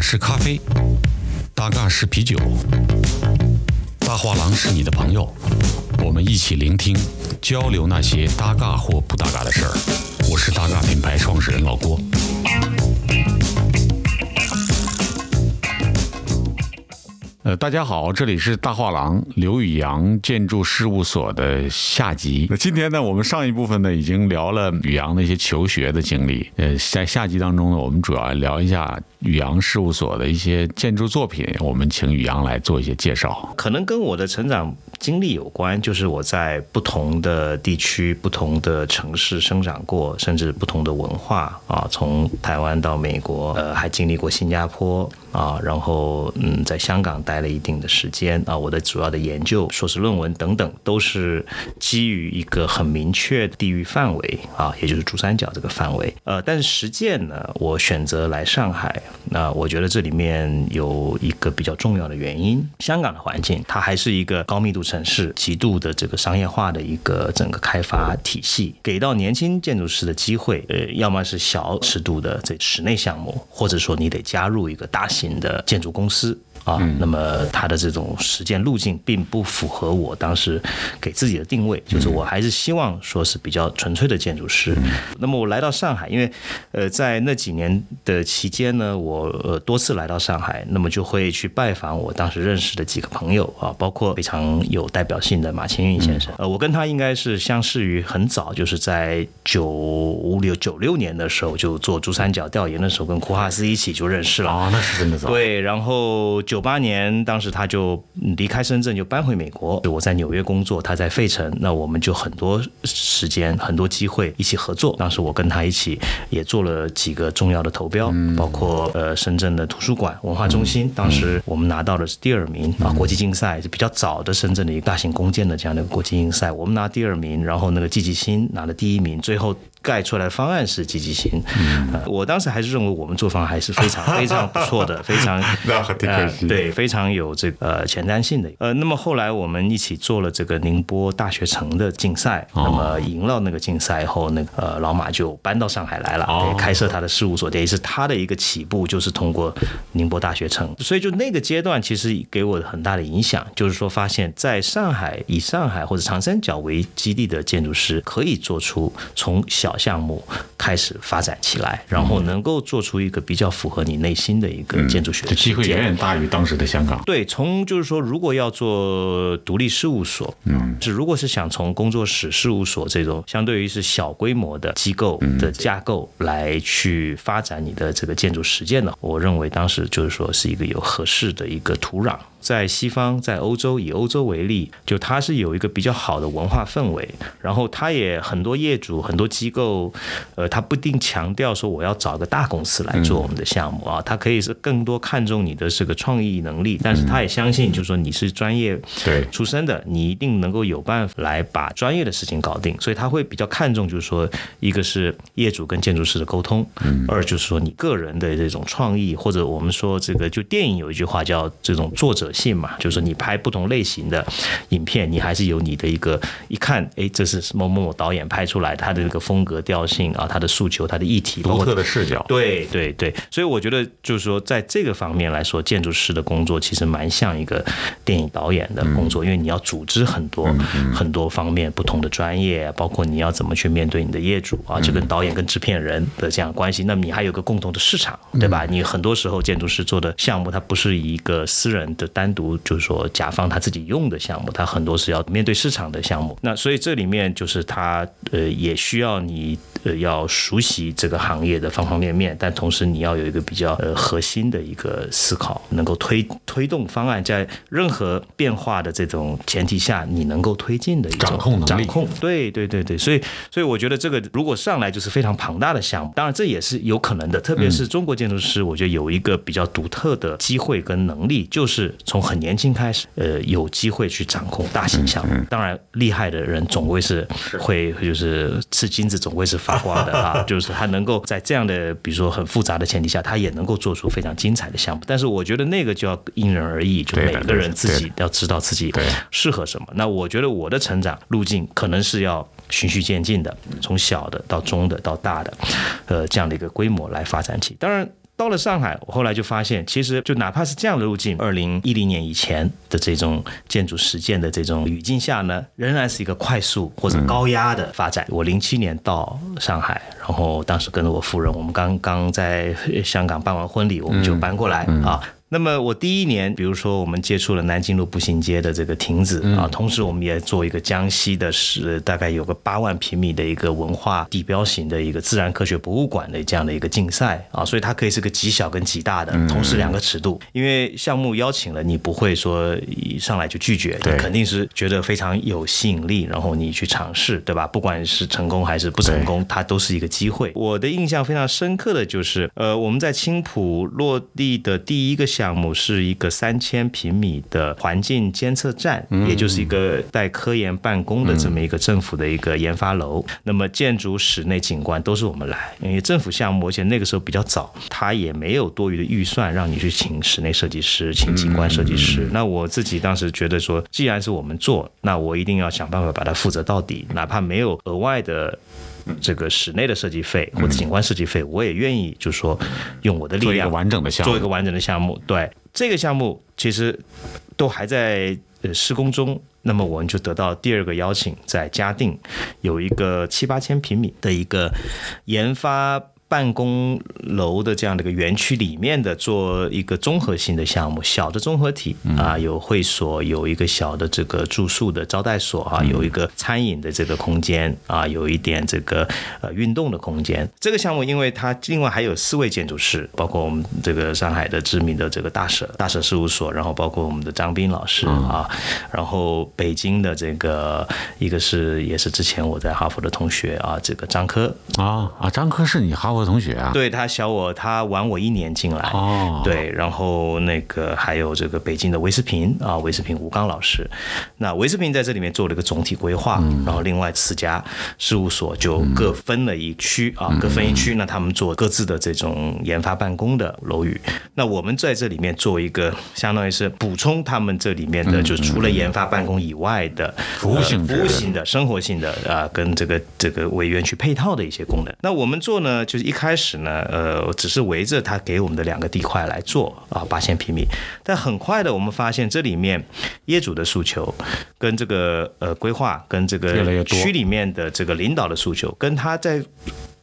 是咖啡，大嘎是啤酒，大画廊是你的朋友，我们一起聆听、交流那些搭嘎或不搭嘎的事儿。我是大嘎品牌创始人老郭。呃，大家好，这里是大画廊刘宇阳建筑事务所的下集。那今天呢，我们上一部分呢已经聊了宇阳的一些求学的经历。呃，在下集当中呢，我们主要聊一下宇阳事务所的一些建筑作品。我们请宇阳来做一些介绍。可能跟我的成长经历有关，就是我在不同的地区、不同的城市生长过，甚至不同的文化啊，从台湾到美国，呃，还经历过新加坡。啊，然后嗯，在香港待了一定的时间啊，我的主要的研究、硕士论文等等，都是基于一个很明确的地域范围啊，也就是珠三角这个范围。呃，但是实践呢，我选择来上海，那我觉得这里面有一个比较重要的原因，香港的环境它还是一个高密度城市，极度的这个商业化的一个整个开发体系，给到年轻建筑师的机会，呃，要么是小尺度的这室内项目，或者说你得加入一个大型型。的建筑公司。啊，那么它的这种实践路径并不符合我当时给自己的定位，就是我还是希望说是比较纯粹的建筑师。那么我来到上海，因为呃在那几年的期间呢，我呃多次来到上海，那么就会去拜访我当时认识的几个朋友啊，包括非常有代表性的马清运先生。呃，我跟他应该是相识于很早，就是在九五六九六年的时候就做珠三角调研的时候，跟库哈斯一起就认识了。啊，那是真的早。对，然后九。九八年，当时他就离开深圳，就搬回美国。我在纽约工作，他在费城，那我们就很多时间、很多机会一起合作。当时我跟他一起也做了几个重要的投标，包括呃深圳的图书馆文化中心，当时我们拿到的是第二名啊，国际竞赛是比较早的深圳的一个大型公建的这样的国际竞赛，我们拿第二名，然后那个季季新拿了第一名，最后。盖出来的方案是积极性，呃，我当时还是认为我们做方案还是非常 非常不错的，非常 呃对非常有这个前瞻性的。呃，那么后来我们一起做了这个宁波大学城的竞赛，那么赢了那个竞赛以后，那个呃老马就搬到上海来了，开设他的事务所，等于是他的一个起步就是通过宁波大学城。所以就那个阶段，其实给我很大的影响，就是说发现在上海以上海或者长三角为基地的建筑师可以做出从小。小项目开始发展起来，然后能够做出一个比较符合你内心的一个建筑学的机会，远远大于当时的香港。对，从就是说，如果要做独立事务所，嗯，是如果是想从工作室事务所这种相对于是小规模的机构的架构来去发展你的这个建筑实践呢，我认为当时就是说是一个有合适的一个土壤。在西方，在欧洲，以欧洲为例，就它是有一个比较好的文化氛围，然后它也很多业主、很多机构，呃，他不一定强调说我要找个大公司来做我们的项目啊，他可以是更多看重你的这个创意能力，但是他也相信，就是说你是专业对。出身的，你一定能够有办法来把专业的事情搞定，所以他会比较看重，就是说一个是业主跟建筑师的沟通，二就是说你个人的这种创意，或者我们说这个就电影有一句话叫这种作者。性嘛，就是说你拍不同类型的影片，你还是有你的一个一看，哎，这是某某某导演拍出来，他的这个风格调性啊，他的诉求，他的议题，独特的视角。对对对，所以我觉得就是说，在这个方面来说，建筑师的工作其实蛮像一个电影导演的工作，因为你要组织很多很多方面不同的专业，包括你要怎么去面对你的业主啊，就跟导演跟制片人的这样关系。那么你还有个共同的市场，对吧？你很多时候建筑师做的项目，它不是一个私人的单。独就是说，甲方他自己用的项目，他很多是要面对市场的项目。那所以这里面就是他呃，也需要你呃要熟悉这个行业的方方面面，但同时你要有一个比较呃核心的一个思考，能够推推动方案在任何变化的这种前提下，你能够推进的一种掌控能力。掌控，对对对对。所以所以我觉得这个如果上来就是非常庞大的项目，当然这也是有可能的。特别是中国建筑师，我觉得有一个比较独特的机会跟能力，就是从从很年轻开始，呃，有机会去掌控大型项目。当然，厉害的人总归是会，就是吃金子总归是发光的啊。就是他能够在这样的，比如说很复杂的前提下，他也能够做出非常精彩的项目。但是，我觉得那个就要因人而异，就每个人自己要知道自己适合什么。那我觉得我的成长路径可能是要循序渐进的，从小的到中的到大的，呃，这样的一个规模来发展起。当然。到了上海，我后来就发现，其实就哪怕是这样的路径，二零一零年以前的这种建筑实践的这种语境下呢，仍然是一个快速或者高压的发展。我零七年到上海，然后当时跟着我夫人，我们刚刚在香港办完婚礼，我们就搬过来啊。那么我第一年，比如说我们接触了南京路步行街的这个亭子啊，同时我们也做一个江西的是大概有个八万平米的一个文化地标型的一个自然科学博物馆的这样的一个竞赛啊，所以它可以是个极小跟极大的，同时两个尺度。因为项目邀请了，你不会说一上来就拒绝，你肯定是觉得非常有吸引力，然后你去尝试，对吧？不管是成功还是不成功，它都是一个机会。我的印象非常深刻的就是，呃，我们在青浦落地的第一个。项目是一个三千平米的环境监测站，也就是一个带科研办公的这么一个政府的一个研发楼。那么建筑、室内景观都是我们来，因为政府项目，而且那个时候比较早，他也没有多余的预算让你去请室内设计师、请景观设计师。那我自己当时觉得说，既然是我们做，那我一定要想办法把它负责到底，哪怕没有额外的。这个室内的设计费或者景观设计费，我也愿意，就是说用我的力量做一个完整的项目，做一个完整的项目。对这个项目，其实都还在施工中。那么我们就得到第二个邀请，在嘉定有一个七八千平米的一个研发。办公楼的这样的一个园区里面的做一个综合性的项目，小的综合体啊，有会所，有一个小的这个住宿的招待所啊，有一个餐饮的这个空间啊，有一点这个呃运动的空间。这个项目因为它另外还有四位建筑师，包括我们这个上海的知名的这个大舍大舍事务所，然后包括我们的张斌老师啊，然后北京的这个一个是也是之前我在哈佛的同学啊，这个张科啊啊，张科是你哈佛。我同学啊，对他小我，他晚我一年进来。哦。对，然后那个还有这个北京的韦世平啊，韦世平吴刚老师，那韦世平在这里面做了一个总体规划，然后另外四家事务所就各分了一区啊，各分一区，那他们做各自的这种研发办公的楼宇，那我们在这里面做一个，相当于是补充他们这里面的，就除了研发办公以外的服务性、服务性的、生活性的啊，跟这个这个为园区配套的一些功能。那我们做呢，就是。一开始呢，呃，只是围着他给我们的两个地块来做啊，八千平米。但很快的，我们发现这里面业主的诉求，跟这个呃规划，跟这个区里面的这个领导的诉求，跟他在。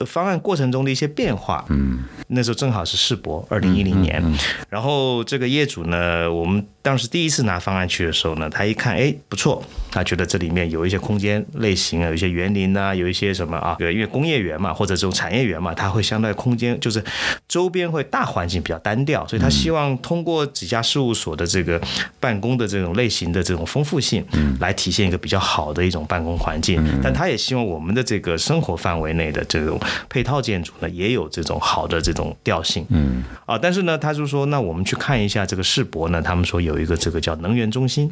方案过程中的一些变化，嗯，那时候正好是世博，二零一零年，然后这个业主呢，我们当时第一次拿方案去的时候呢，他一看，哎，不错，他觉得这里面有一些空间类型啊，有一些园林啊，有一些什么啊，因为工业园嘛，或者这种产业园嘛，它会相对空间就是周边会大环境比较单调，所以他希望通过几家事务所的这个办公的这种类型的这种丰富性，嗯，来体现一个比较好的一种办公环境，但他也希望我们的这个生活范围内的这种。配套建筑呢也有这种好的这种调性，嗯。啊，但是呢，他就说，那我们去看一下这个世博呢，他们说有一个这个叫能源中心，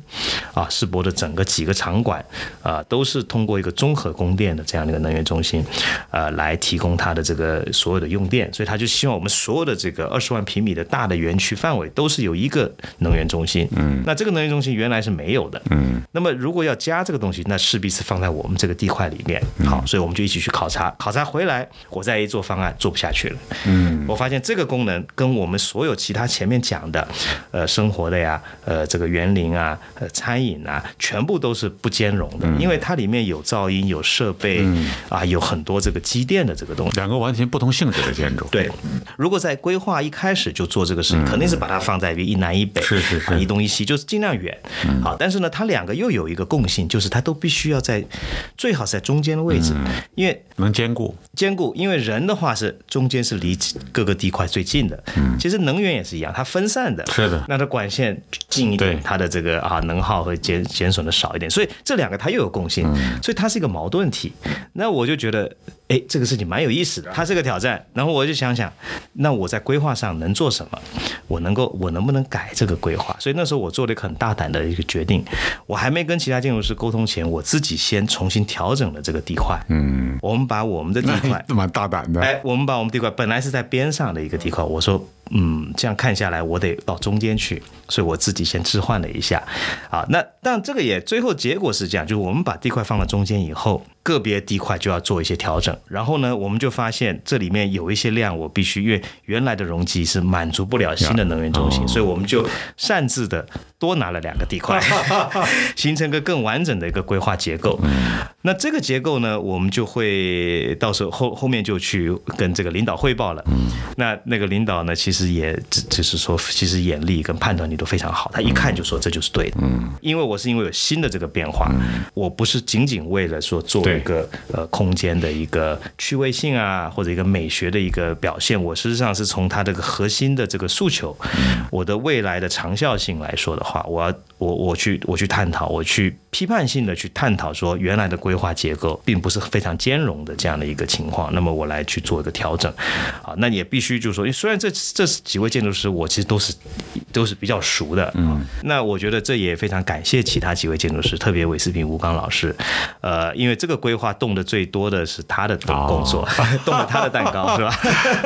啊，世博的整个几个场馆啊，都是通过一个综合供电的这样的一个能源中心，呃，来提供它的这个所有的用电，所以他就希望我们所有的这个二十万平米的大的园区范围都是有一个能源中心，嗯，那这个能源中心原来是没有的，嗯，那么如果要加这个东西，那势必是放在我们这个地块里面，好，所以我们就一起去考察，考察回来。我再一做方案做不下去了，嗯，我发现这个功能跟我们所有其他前面讲的，呃，生活的呀，呃，这个园林啊，呃，餐饮啊，全部都是不兼容的，因为它里面有噪音、有设备啊，有很多这个机电的这个东西，两个完全不同性质的建筑。对，如果在规划一开始就做这个事情，肯定是把它放在一南一北，是是是，一东一西，就是尽量远。好，但是呢，它两个又有一个共性，就是它都必须要在最好是在中间的位置，因为能兼顾。兼顾。因为人的话是中间是离各个地块最近的，嗯，其实能源也是一样，它分散的，是的，那它管线近一点，它的这个啊能耗会减减损的少一点，所以这两个它又有共性，所以它是一个矛盾体。那我就觉得，哎，这个事情蛮有意思的，它是个挑战。然后我就想想，那我在规划上能做什么？我能够，我能不能改这个规划？所以那时候我做了一个很大胆的一个决定，我还没跟其他建筑师沟通前，我自己先重新调整了这个地块。嗯，我们把我们的地块。蛮大胆的，哎，我们把我们地块本来是在边上的一个地块，我说，嗯，这样看下来，我得到中间去，所以我自己先置换了一下，啊，那但这个也最后结果是这样，就是我们把地块放到中间以后，个别地块就要做一些调整，然后呢，我们就发现这里面有一些量，我必须因为原来的容积是满足不了新的能源中心，所以我们就擅自的多拿了两个地块，形成个更完整的一个规划结构。那这个结构呢，我们就会到时候后后面就去跟这个领导汇报了。那那个领导呢，其实也只就是说，其实眼力跟判断力都非常好，他一看就说这就是对的。嗯，因为我是因为有新的这个变化，我不是仅仅为了说做一个呃空间的一个趣味性啊，或者一个美学的一个表现，我实际上是从它这个核心的这个诉求，我的未来的长效性来说的话，我要我我去我去探讨，我去批判性的去探讨说原来的规划结构并不是非常兼容的这样的一个情况，那么我来去做一个调整，啊，那也必须就是说，虽然这这几位建筑师我其实都是都是比较熟的，嗯，那我觉得这也非常感谢其他几位建筑师，特别韦世平、吴刚老师，呃，因为这个规划动的最多的是他的工作，动了他的蛋糕是吧？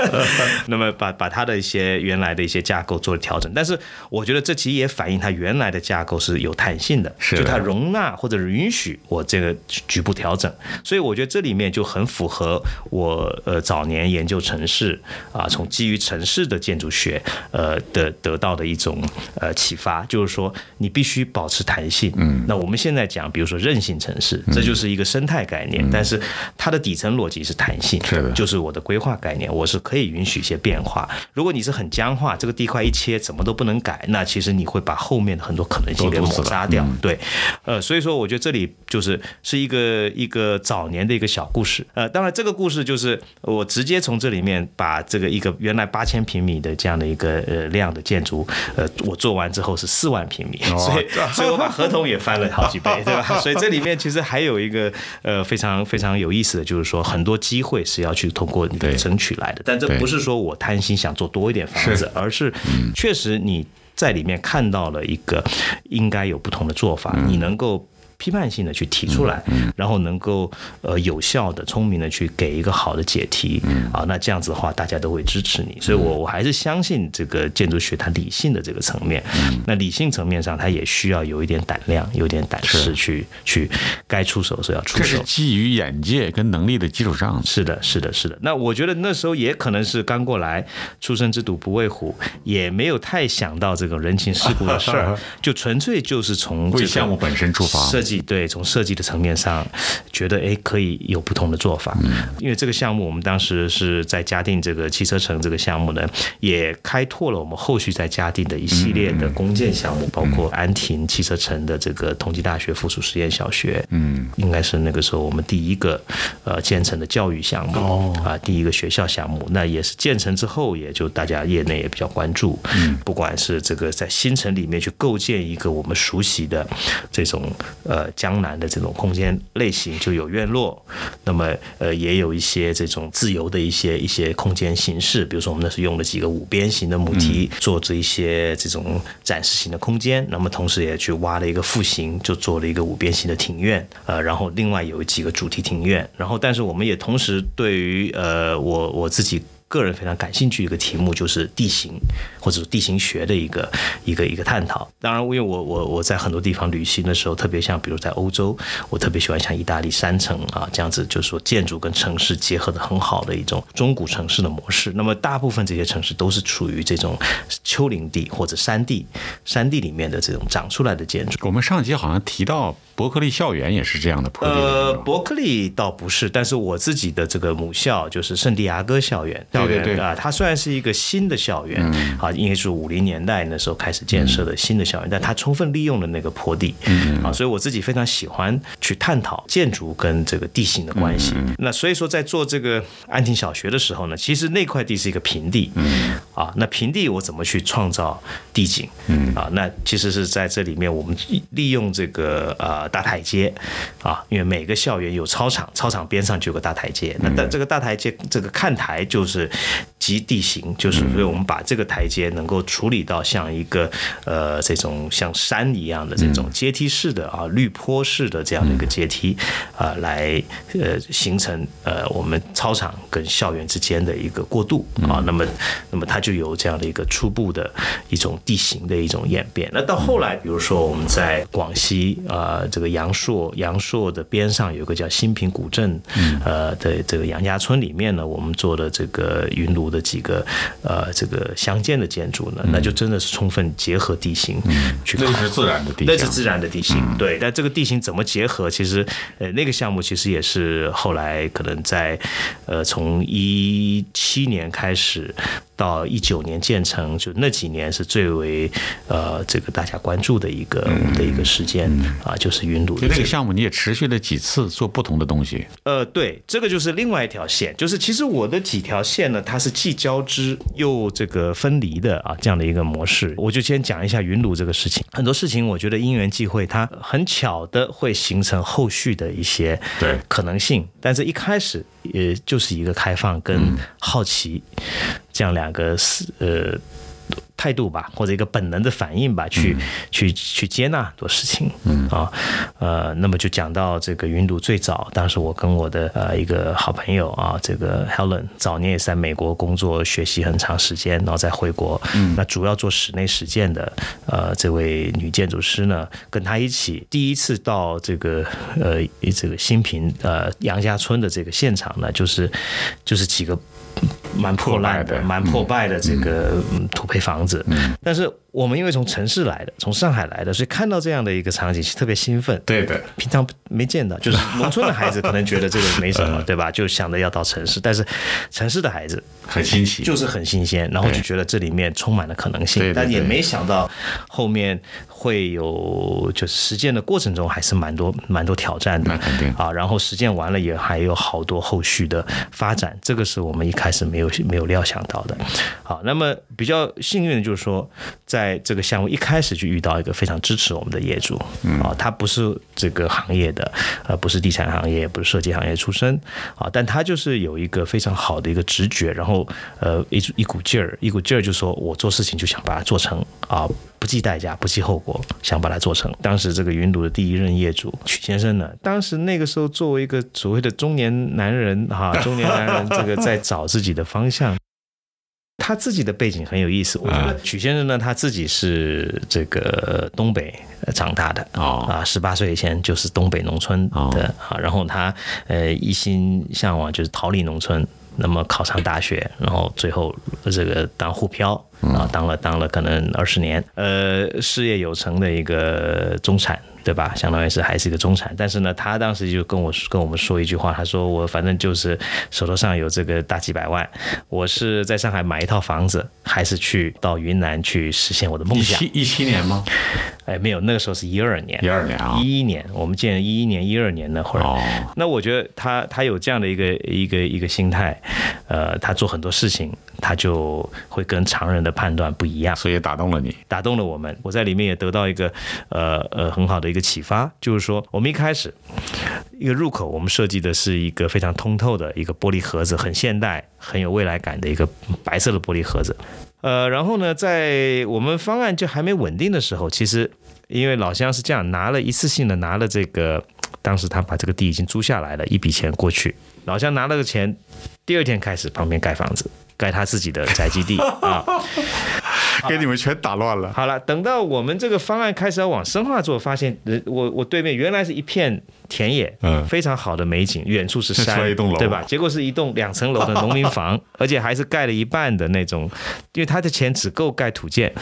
那么把把他的一些原来的一些架构做了调整，但是我觉得这其实也反映他原来的架构是有弹性的，就它容纳或者允许我这个局部调整，所以我觉得这里面就很符合我呃早年研究城市啊，从基于城市的建筑学呃的得到的一种呃启发，就是说你必须保持弹性。嗯，那我们现在讲，比如说韧性城市，这就是一个生态概念，但是它的底层逻辑是弹性，是的，就是我的规划概念，我是可以允许一些变化。如果你是很僵化，这个地块一切怎么都不能改，那其实你会把后面的很多可能性给抹杀掉。对，呃，所以说我觉得这里就是是一个一个早年的一个小故事。呃，当然这个故事就是我直接从这里面把这个一个原来八千平米的这样的一个呃量的建筑，呃，我做完之后是四万平米，所以所以我把合同也翻了好几倍，对吧？所以这里面其实还有一个呃非常非常有意思的就是说，很多机会是要去通过你的争取来的，但这不是说我贪心想做多一点房子，而是确实你在里面看到了一个应该有不同的做法，你能够。批判性的去提出来，然后能够呃有效的、聪明的去给一个好的解题啊，那这样子的话，大家都会支持你。所以，我我还是相信这个建筑学它理性的这个层面。那理性层面上，它也需要有一点胆量，有点胆识去去该出手时候要出手。这是基于眼界跟能力的基础上。是的，是的，是的。那我觉得那时候也可能是刚过来，初生之犊不畏虎，也没有太想到这种人情世故的事儿，就纯粹就是从这个项目本身出发。对，从设计的层面上，觉得哎可以有不同的做法。因为这个项目，我们当时是在嘉定这个汽车城这个项目呢，也开拓了我们后续在嘉定的一系列的公建项目，包括安亭汽车城的这个同济大学附属实验小学，嗯，应该是那个时候我们第一个呃建成的教育项目啊，第一个学校项目。那也是建成之后，也就大家业内也比较关注，嗯，不管是这个在新城里面去构建一个我们熟悉的这种呃。呃，江南的这种空间类型就有院落，那么呃也有一些这种自由的一些一些空间形式，比如说我们那是用了几个五边形的母题，做这一些这种展示型的空间，那么同时也去挖了一个复形，就做了一个五边形的庭院，呃，然后另外有几个主题庭院，然后但是我们也同时对于呃我我自己。个人非常感兴趣一个题目就是地形或者地形学的一个一个一个探讨。当然，因为我我我在很多地方旅行的时候，特别像比如在欧洲，我特别喜欢像意大利山城啊这样子，就是说建筑跟城市结合的很好的一种中古城市的模式。那么大部分这些城市都是处于这种丘陵地或者山地山地里面的这种长出来的建筑。我们上集好像提到伯克利校园也是这样的。呃，伯克利倒不是，但是我自己的这个母校就是圣地亚哥校园。校园啊，它虽然是一个新的校园，啊，因为是五零年代那时候开始建设的新的校园，但它充分利用了那个坡地，啊，所以我自己非常喜欢去探讨建筑跟这个地形的关系。那所以说，在做这个安亭小学的时候呢，其实那块地是一个平地，啊，那平地我怎么去创造地景？啊，那其实是在这里面，我们利用这个呃大台阶，啊，因为每个校园有操场，操场边上就有个大台阶，那但这个大台阶这个看台就是。及地形，就是所以我们把这个台阶能够处理到像一个呃这种像山一样的这种阶梯式的啊绿坡式的这样的一个阶梯啊，来呃形成呃我们操场跟校园之间的一个过渡啊，那么那么它就有这样的一个初步的一种地形的一种演变。那到后来，比如说我们在广西啊这个阳朔阳朔的边上有个叫新平古镇呃的这个杨家村里面呢，我们做的这个云庐的几个呃这个乡间的建筑呢，那就真的是充分结合地形去考那是自然的地形，那是自然的地形，对。但这个地形怎么结合？其实，呃，那个项目其实也是后来可能在，呃，从一七年开始到一九年建成，就那几年是最为呃这个大家关注的一个的一个事件啊，就是云就庐的这个那个。项目，你也持续了几次做不同的东西。呃，对，这个就是另外一条线，就是其实我的几条线呢，它是既交织又这个分离的啊，这样的一个模式。我就先讲一下云庐这个事情，很多事情我觉得因缘际会，它很巧的会形成后续的一些对。可能性，但是一开始也就是一个开放跟好奇这样两个是呃。态度吧，或者一个本能的反应吧，去、去去接纳很多事情，嗯啊，呃，那么就讲到这个云庐最早，当时我跟我的呃一个好朋友啊，这个 Helen 早年也是在美国工作学习很长时间，然后再回国，嗯，那主要做室内实践的呃这位女建筑师呢，跟她一起第一次到这个呃这个新平呃杨家村的这个现场呢，就是就是几个。蛮破烂的、蛮破败的这个嗯土坯房子，但是我们因为从城市来的，从上海来的，所以看到这样的一个场景是，特别兴奋。对的，平常没见到，就是农村的孩子可能觉得这个没什么，对吧？就想着要到城市，但是城市的孩子很新奇。就是很新鲜，然后就觉得这里面充满了可能性，但也没想到后面会有就是实践的过程中还是蛮多蛮多挑战的，那肯定啊。然后实践完了也还有好多后续的发展，这个是我们一开始没有没有料想到的。好，那么比较幸运的就是说，在这个项目一开始就遇到一个非常支持我们的业主，啊，他不是这个行业的，呃，不是地产行业，不是设计行业出身，啊，但他就是有一个非常好的一个直觉，然后呃一一股劲儿，一股劲儿就说我做事情就想把它做成啊。不计代价，不计后果，想把它做成。当时这个云庐的第一任业主曲先生呢，当时那个时候作为一个所谓的中年男人哈、中年男人这个在找自己的方向。他自己的背景很有意思，我觉得曲先生呢，他自己是这个东北呃长大的哦。啊，十八岁以前就是东北农村的啊，然后他呃一心向往就是逃离农村，那么考上大学，然后最后这个当沪漂啊，当了当了可能二十年，呃，事业有成的一个中产。对吧？相当于是还是一个中产，但是呢，他当时就跟我跟我们说一句话，他说我反正就是手头上有这个大几百万，我是在上海买一套房子，还是去到云南去实现我的梦想一七？一七年吗？哎，没有，那个时候是一二年，一二年啊。一一年，我们建一一年、一二年那会儿。哦，那我觉得他他有这样的一个一个一个心态，呃，他做很多事情，他就会跟常人的判断不一样。所以打动了你。打动了我们。我在里面也得到一个呃呃很好的一个启发，就是说我们一开始一个入口，我们设计的是一个非常通透的一个玻璃盒子，很现代、很有未来感的一个白色的玻璃盒子。呃，然后呢，在我们方案就还没稳定的时候，其实因为老乡是这样拿了一次性的拿了这个，当时他把这个地已经租下来了，一笔钱过去，老乡拿了个钱，第二天开始旁边盖房子。盖他自己的宅基地 啊，给你们全打乱了。好了，等到我们这个方案开始要往深化做，发现人我我对面原来是一片田野，嗯非常好的美景，远处是山 对吧？结果是一栋两层楼的农民房，而且还是盖了一半的那种，因为他的钱只够盖土建，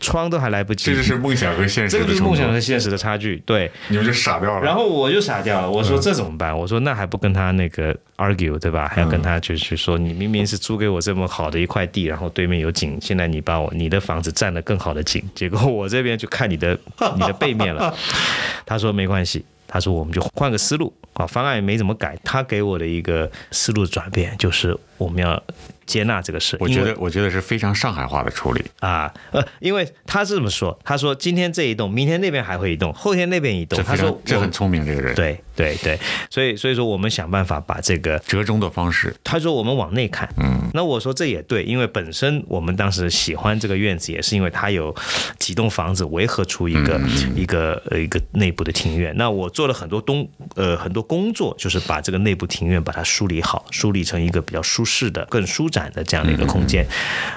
窗都还来不及。这就是梦想和现实这个就是梦想和，现实的差距，对。你们就傻掉了。然后我就傻掉了，我说嗯这怎么办？我说那还不跟他那个 argue 对吧？还要跟他就是说，你明明是租给我这么好的一块地，然后对面有景，现在你把我你的房子占了更好的景，结果我这边就看你的你的背面了。他说没关系，他说我们就换个思路啊，方案也没怎么改。他给我的一个思路转变就是我们要接纳这个事。我觉得我觉得是非常上海话的处理啊，呃，因为他是这么说，他说今天这一栋，明天那边还会一栋，后天那边一栋。他说这很聪明，这个人。对对对，所以所以说我们想办法把这个折中的方式。他说我们往内看，嗯，那我说这也对，因为本身我们当时喜欢这个院子，也是因为它有几栋房子围合出一个一个呃一个内部的庭院。那我做了很多东呃很多工作，就是把这个内部庭院把它梳理好，梳理成一个比较舒适的、更舒展的这样的一个空间。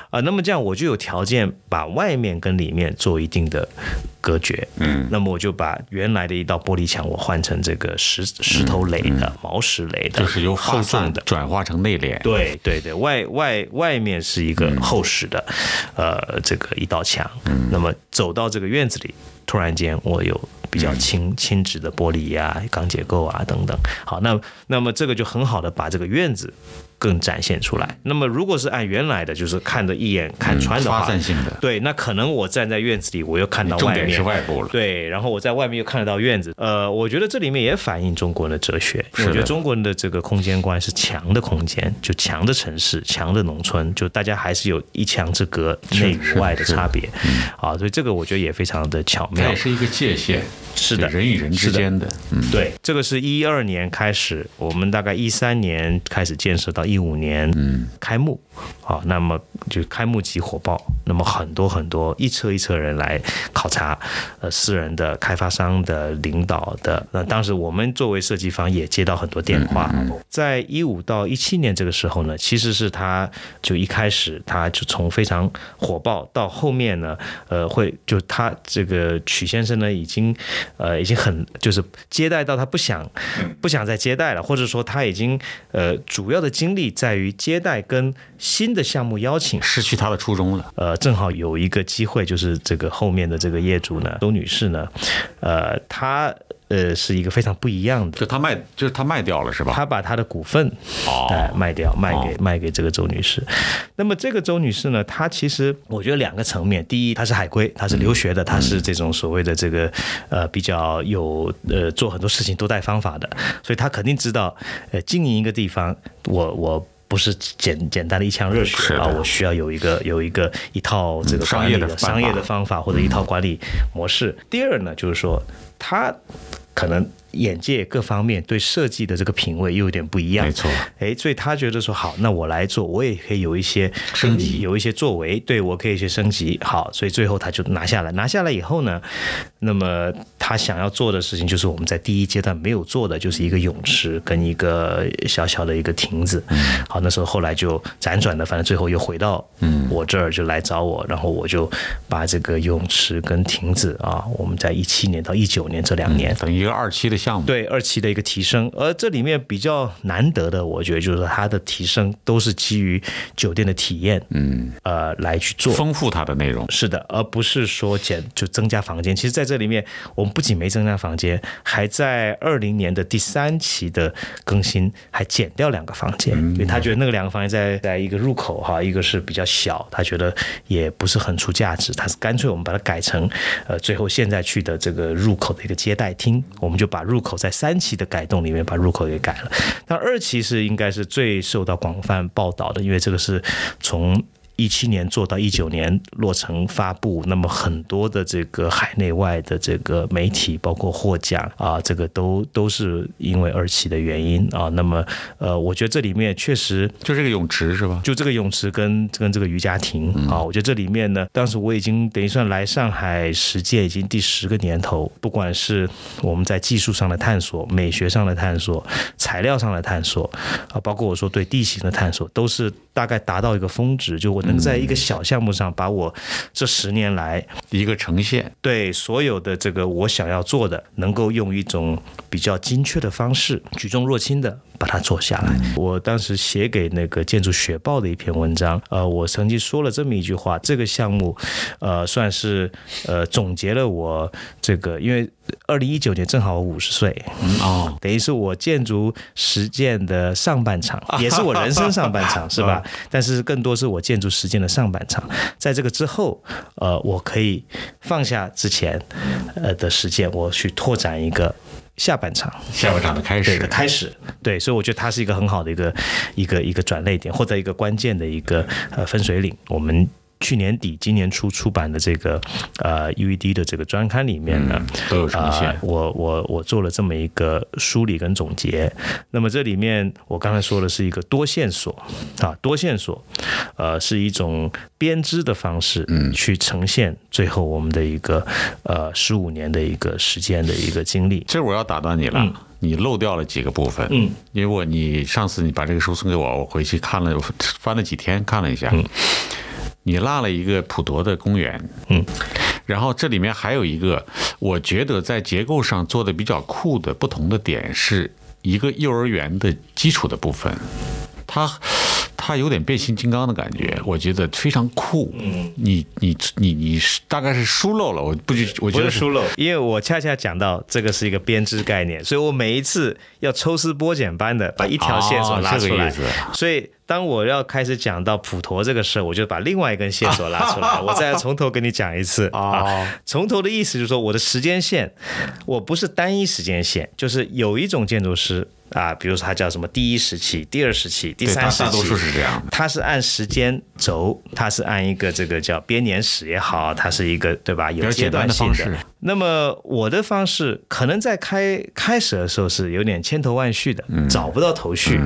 啊，那么这样我就有条件把外面跟里面做一定的隔绝。嗯，那么我就把原来的一道玻璃墙我换成这个石石头垒的、毛石垒的，就是由厚重的转化成内敛。对对对，外外外面是一个厚实的，呃，这个一道墙。嗯，那么走到这个院子里，突然间我有比较轻轻质的玻璃呀、钢结构啊等等。好，那那么这个就很好的把这个院子。更展现出来。那么，如果是按原来的，就是看的一眼看穿的话，发散性的，对，那可能我站在院子里，我又看到外面是外部了，对，然后我在外面又看得到院子。呃，我觉得这里面也反映中国人的哲学。我觉得中国人的这个空间观是强的空间，就强的城市，强的农村，就大家还是有一墙之隔，内与外的差别。啊，所以这个我觉得也非常的巧妙，也是一个界限。是的，人与人之间的，嗯，对，这个是一二年开始，我们大概一三年开始建设到一五年，嗯，开幕，好，那么就开幕即火爆，那么很多很多一车一车人来考察，呃，私人的、开发商的、领导的，那当时我们作为设计方也接到很多电话，在一五到一七年这个时候呢，其实是他就一开始他就从非常火爆到后面呢，呃，会就他这个曲先生呢已经。呃，已经很就是接待到他不想不想再接待了，或者说他已经呃主要的精力在于接待跟新的项目邀请，失去他的初衷了。呃，正好有一个机会，就是这个后面的这个业主呢，周女士呢，呃，她。呃，是一个非常不一样的，就他卖，就是他卖掉了，是吧？他把他的股份哎卖掉，卖给卖给这个周女士。那么这个周女士呢，她其实我觉得两个层面，第一，她是海归，她是留学的，她是这种所谓的这个呃比较有呃做很多事情都带方法的，所以她肯定知道呃经营一个地方，我我不是简简单的一腔热血啊，我需要有一个有一个一套这个商业的商业的方法或者一套管理模式。第二呢，就是说。他可能眼界各方面对设计的这个品味又有点不一样，没错。哎，所以他觉得说好，那我来做，我也可以有一些升级，有一些作为，对我可以去升级。好，所以最后他就拿下来，拿下来以后呢，那么他想要做的事情就是我们在第一阶段没有做的，就是一个泳池跟一个小小的一个亭子。好，那时候后来就辗转的，反正最后又回到我这儿就来找我，然后我就把这个泳池跟亭子啊，我们在一七年到一九年。这两年等于一个二期的项目，对二期的一个提升，而这里面比较难得的，我觉得就是它的提升都是基于酒店的体验，嗯，呃，来去做。丰富它的内容，是的，而不是说减就增加房间。其实，在这里面，我们不仅没增加房间，还在二零年的第三期的更新还减掉两个房间，因为他觉得那个两个房间在在一个入口哈，一个是比较小，他觉得也不是很出价值，他是干脆我们把它改成呃，最后现在去的这个入口的一个。接待厅，我们就把入口在三期的改动里面把入口给改了。那二期是应该是最受到广泛报道的，因为这个是从。一七年做到一九年落成发布，那么很多的这个海内外的这个媒体，包括获奖啊，这个都都是因为二期的原因啊。那么呃，我觉得这里面确实就这个泳池是吧？就这个泳池跟跟这个瑜伽亭啊，我觉得这里面呢，当时我已经等于算来上海实践已经第十个年头，不管是我们在技术上的探索、美学上的探索、材料上的探索啊，包括我说对地形的探索，都是大概达到一个峰值，就我。能在一个小项目上把我这十年来一个呈现，对所有的这个我想要做的，能够用一种比较精确的方式，举重若轻的。把它做下来。我当时写给那个建筑学报的一篇文章，呃，我曾经说了这么一句话：这个项目，呃，算是呃总结了我这个，因为二零一九年正好我五十岁，哦，等于是我建筑实践的上半场，也是我人生上半场，是吧？但是更多是我建筑实践的上半场。在这个之后，呃，我可以放下之前呃的实践，我去拓展一个。下半场，下半场的开始的开始，对，所以我觉得它是一个很好的一个一个一个转类点，或者一个关键的一个呃分水岭。我们。去年底、今年初出版的这个呃 UED 的这个专刊里面呢，都有呈现。我我我做了这么一个梳理跟总结。那么这里面我刚才说的是一个多线索啊，多线索，呃，是一种编织的方式，嗯，去呈现最后我们的一个呃十五年的一个时间的一个经历。这我要打断你了，你漏掉了几个部分，嗯，因为我你上次你把这个书送给我，我回去看了，翻了几天看了一下。你落了一个普陀的公园，嗯，然后这里面还有一个，我觉得在结构上做的比较酷的不同的点，是一个幼儿园的基础的部分，它。它有点变形金刚的感觉，我觉得非常酷。嗯，你你你你是大概是疏漏了，我不觉我觉得疏漏，因为我恰恰讲到这个是一个编织概念，所以我每一次要抽丝剥茧般的把一条线索拉出来。所以当我要开始讲到普陀这个事儿，我就把另外一根线索拉出来，我再从头跟你讲一次啊。从头的意思就是说，我的时间线我不是单一时间线，就是有一种建筑师。啊，比如说它叫什么第一时期、第二时期、第三时期，大多数是这样。它是按时间轴，它是按一个这个叫编年史也好，它是一个对吧？有阶段性的。那么我的方式可能在开开始的时候是有点千头万绪的，找不到头绪。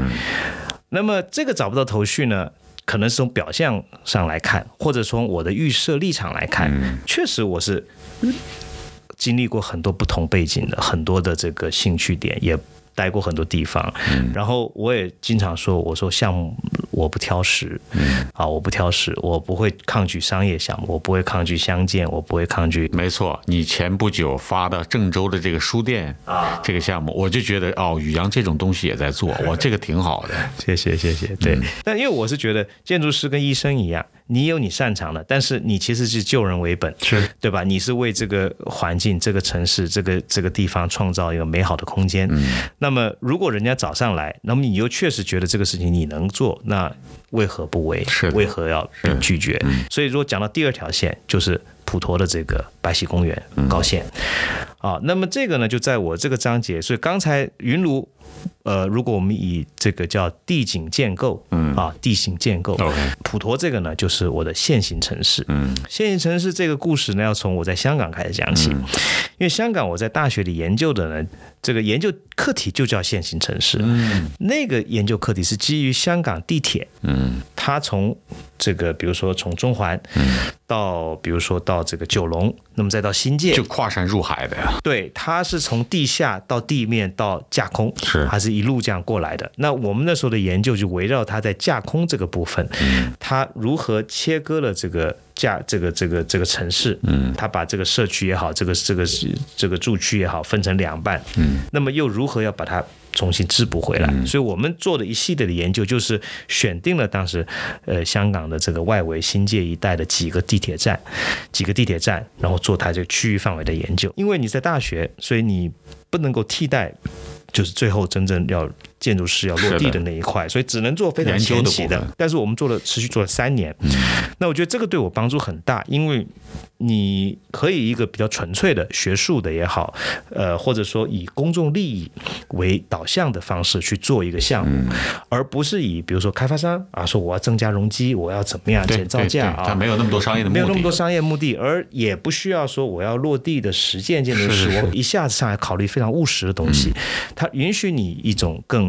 那么这个找不到头绪呢，可能是从表象上来看，或者从我的预设立场来看，确实我是经历过很多不同背景的，很多的这个兴趣点也。待过很多地方，然后我也经常说，我说项目我不挑食，嗯啊，我不挑食，我不会抗拒商业项目，我不会抗拒相见，我不会抗拒。没错，你前不久发的郑州的这个书店啊，这个项目，我就觉得哦，宇阳这种东西也在做，我这个挺好的。谢谢谢谢，对。但因为我是觉得建筑师跟医生一样。你有你擅长的，但是你其实是救人为本，是对吧？你是为这个环境、这个城市、这个这个地方创造一个美好的空间。嗯，那么如果人家找上来，那么你又确实觉得这个事情你能做，那为何不为？是为何要拒绝？所以说讲到第二条线，就是普陀的这个白溪公园高线。啊，那么这个呢，就在我这个章节。所以刚才云庐。呃，如果我们以这个叫地景建构，嗯。啊，地形建构，普陀这个呢，就是我的现行城市，嗯，现行城市这个故事呢，要从我在香港开始讲起，因为香港我在大学里研究的呢，这个研究课题就叫现行城市，嗯，那个研究课题是基于香港地铁，嗯，它从这个比如说从中环，嗯，到比如说到这个九龙，那么再到新界，就跨山入海的呀，对，它是从地下到地面到架空，是。还是？一路这样过来的，那我们那时候的研究就围绕它在架空这个部分，它如何切割了这个架这个这个这个城市，嗯，它把这个社区也好，这个这个这个住区也好分成两半，嗯，那么又如何要把它重新织补回来？所以我们做的一系列的研究，就是选定了当时呃香港的这个外围新界一带的几个地铁站，几个地铁站，然后做它这个区域范围的研究。因为你在大学，所以你不能够替代。就是最后真正要建筑师要落地的那一块，所以只能做非常前期的。但是我们做了持续做了三年，那我觉得这个对我帮助很大，因为你可以一个比较纯粹的学术的也好，呃，或者说以公众利益为导向的方式去做一个项目，而不是以比如说开发商啊说我要增加容积，我要怎么样减造价啊，没有那么多商业的没有那么多商业目的，而也不需要说我要落地的实践建筑师，我一下子上来考虑非常务实的东西。它允许你一种更。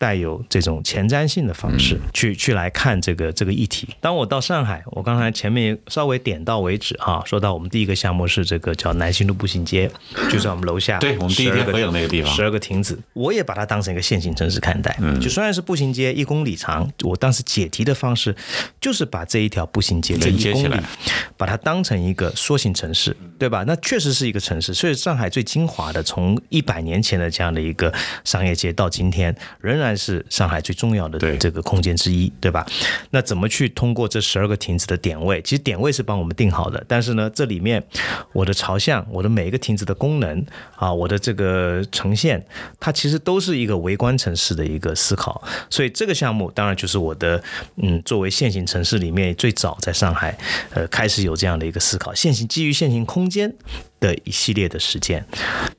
带有这种前瞻性的方式去去来看这个这个议题。当我到上海，我刚才前面稍微点到为止哈，说到我们第一个项目是这个叫南新路步行街，就在我们楼下，对我们第一天合影那个地方，十二个亭子，我也把它当成一个线性城市看待。就虽然是步行街一公里长，我当时解题的方式就是把这一条步行街这一公里，把它当成一个缩型城市，对吧？那确实是一个城市。所以上海最精华的，从一百年前的这样的一个商业街到今天，仍然。岸是上海最重要的这个空间之一，对吧？那怎么去通过这十二个亭子的点位？其实点位是帮我们定好的，但是呢，这里面我的朝向、我的每一个亭子的功能啊，我的这个呈现，它其实都是一个微观城市的一个思考。所以这个项目当然就是我的嗯，作为现行城市里面最早在上海呃开始有这样的一个思考，现行基于现行空间的一系列的实践。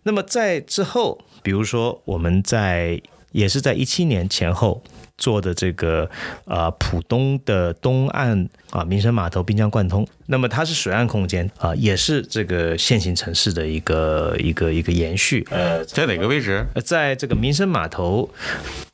那么在之后，比如说我们在也是在一七年前后做的这个呃浦东的东岸啊民生码头滨江贯通，那么它是水岸空间啊、也是这个现行城市的一个一个一个延续。呃，在哪个位置？呃在这个民生码头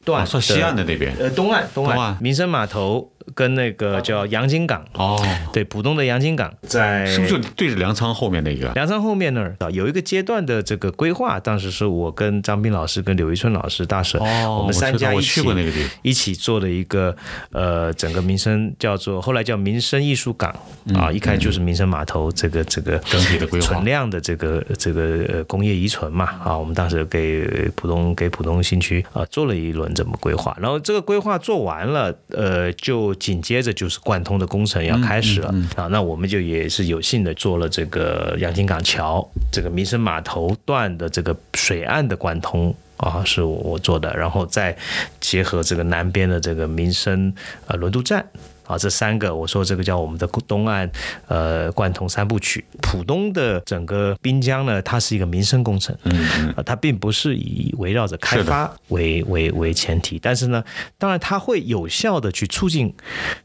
段、哦，算西岸的那边。呃东岸东岸东岸民生码头跟那个叫洋金港。哦，对，浦东的洋金港。在是不是就对着粮仓后面那个？粮仓后面那儿啊，有一个阶段的这个规划，当时是我跟张斌老师、跟柳一春老师大婶，哦我们三家一起去过那个地方。一起做的一个呃整个民生叫做后来叫民生艺术港啊，一开始就是民生码头这个这个嗯整体的规划。存量的这个这个呃工业遗存嘛啊，我们当时给浦东给浦东新区啊做了一轮这么规划，然后这个规划做完了，呃，就紧接着就是贯通的工程要开始了、啊，那我们就也是有幸的做了这个洋金港桥这个民生码头段的这个水岸的贯通。啊，是我我做的，然后再结合这个南边的这个民生呃轮渡站啊，这三个我说这个叫我们的东岸呃贯通三部曲。浦东的整个滨江呢，它是一个民生工程，嗯它并不是以围绕着开发为为为前提，但是呢，当然它会有效的去促进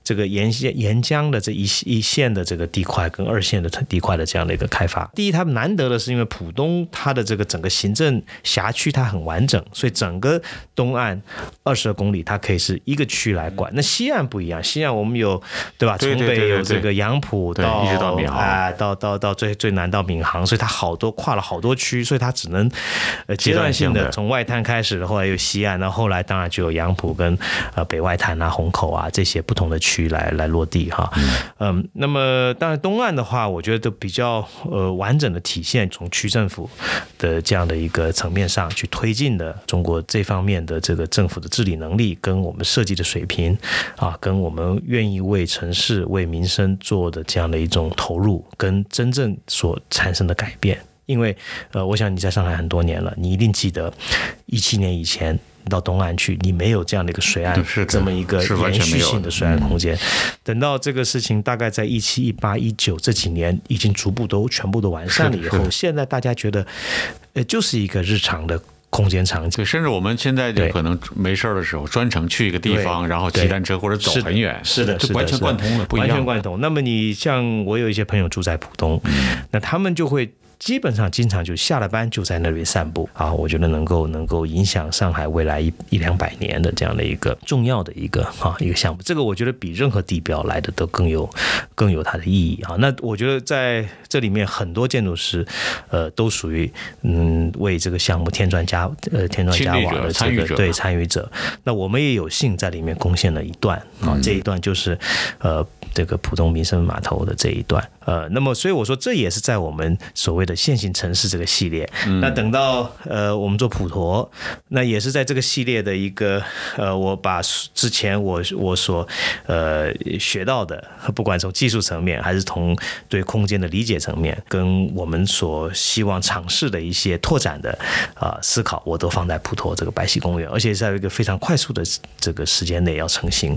这个沿线沿江的这一一线的这个地块跟二线的地块的这样的一个开发。第一，它难得的是因为浦东它的这个整个行政辖区它很完整，所以整个东岸二十二公里它可以是一个区来管。那西岸不一样，西岸我们有对吧？从北有这个杨浦对到一直到闵行啊、到到到最最南到闵行，所以它好多跨了好多区，所以它只能呃阶段性的从外滩开始，后来有西岸，然后后来当然就有杨浦跟呃北外滩啊、虹口啊这些不同的区来来落地哈。嗯，那么当然东岸的话，我觉得都比较呃完整的体现从区政府的这样的一个层面上去推进的中国这方面的这个政府的治理能力，跟我们设计的水平啊，跟我们愿意为城市、为民生做的这样的一种投入，跟真正所产生的改变。因为呃，我想你在上海很多年了，你一定记得一七年以前。到东岸去，你没有这样的一个水岸 这么一个延续性的水岸空间。等到这个事情大概在一七、一八、一九这几年已经逐步都全部都完善了以后，现在大家觉得，呃，就是一个日常的空间场景。对，甚至我们现在就可能没事儿的时候，专程去一个地方，然后骑单车或者走很远，是的，的就是完全贯通了，不一样。完全贯通。那么你像我有一些朋友住在浦东，那他们就会。基本上经常就下了班就在那里散步啊，我觉得能够能够影响上海未来一一两百年的这样的一个重要的一个啊一个项目，这个我觉得比任何地标来的都更有更有它的意义啊。那我觉得在这里面很多建筑师，呃，都属于嗯为这个项目添砖加呃添砖加瓦的这个对参与者。那我们也有幸在里面贡献了一段啊，这一段就是呃这个浦东民生码头的这一段。呃，那么所以我说这也是在我们所谓的线性城市这个系列。那等到呃我们做普陀，那也是在这个系列的一个呃，我把之前我我所呃学到的，不管从技术层面还是从对空间的理解层面，跟我们所希望尝试的一些拓展的啊、思考，我都放在普陀这个白溪公园，而且在一个非常快速的这个时间内要成型。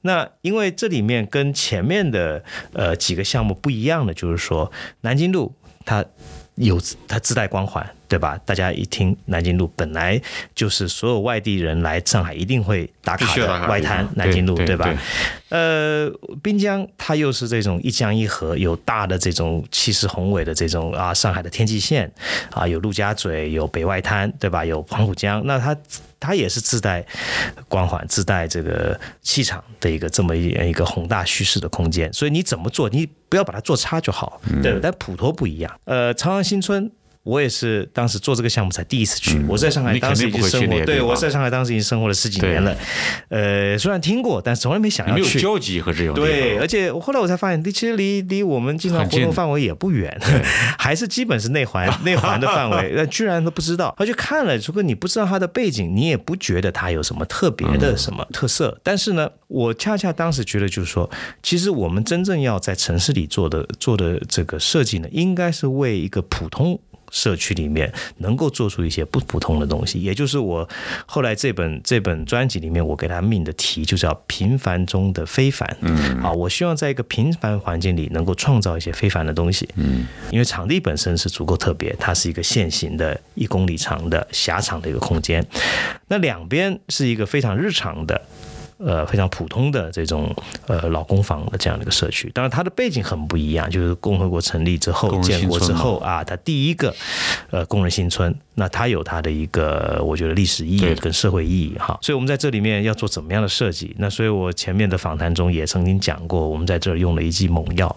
那因为这里面跟前面的呃几个项目不一样的，就是说南京路它有它自带光环，对吧？大家一听南京路，本来就是所有外地人来上海一定会打卡的外滩南京路，对吧对？呃，滨江它又是这种一江一河，有大的这种气势宏伟的这种啊，上海的天际线啊，有陆家嘴，有北外滩，对吧？有黄浦江，那它它也是自带光环、自带这个气场的一个这么一一个宏大叙事的空间。所以你怎么做，你不要把它做差就好，对吧？但普陀不一样，呃，朝阳新村。我也是当时做这个项目才第一次去。我在上海当时已经生活，对我在上海当时已经生活了十几年了。呃，虽然听过，但是从来没想你没有要。交集和这种对，而且我后来我才发现，离其实离离我们经常活动范围也不远，还是基本是内环 内环的范围，那居然都不知道。他去看了，如果你不知道它的背景，你也不觉得它有什么特别的什么特色。但是呢，我恰恰当时觉得就是说，其实我们真正要在城市里做的做的这个设计呢，应该是为一个普通。社区里面能够做出一些不普通的东西，也就是我后来这本这本专辑里面我给他命的题就叫“平凡中的非凡”。嗯，啊，我希望在一个平凡环境里能够创造一些非凡的东西。嗯，因为场地本身是足够特别，它是一个线形的一公里长的狭长的一个空间，那两边是一个非常日常的。呃，非常普通的这种呃老公房的这样的一个社区，当然它的背景很不一样，就是共和国成立之后建国之后啊，它第一个呃工人新村，那它有它的一个我觉得历史意义跟社会意义哈，所以我们在这里面要做怎么样的设计？那所以我前面的访谈中也曾经讲过，我们在这儿用了一剂猛药，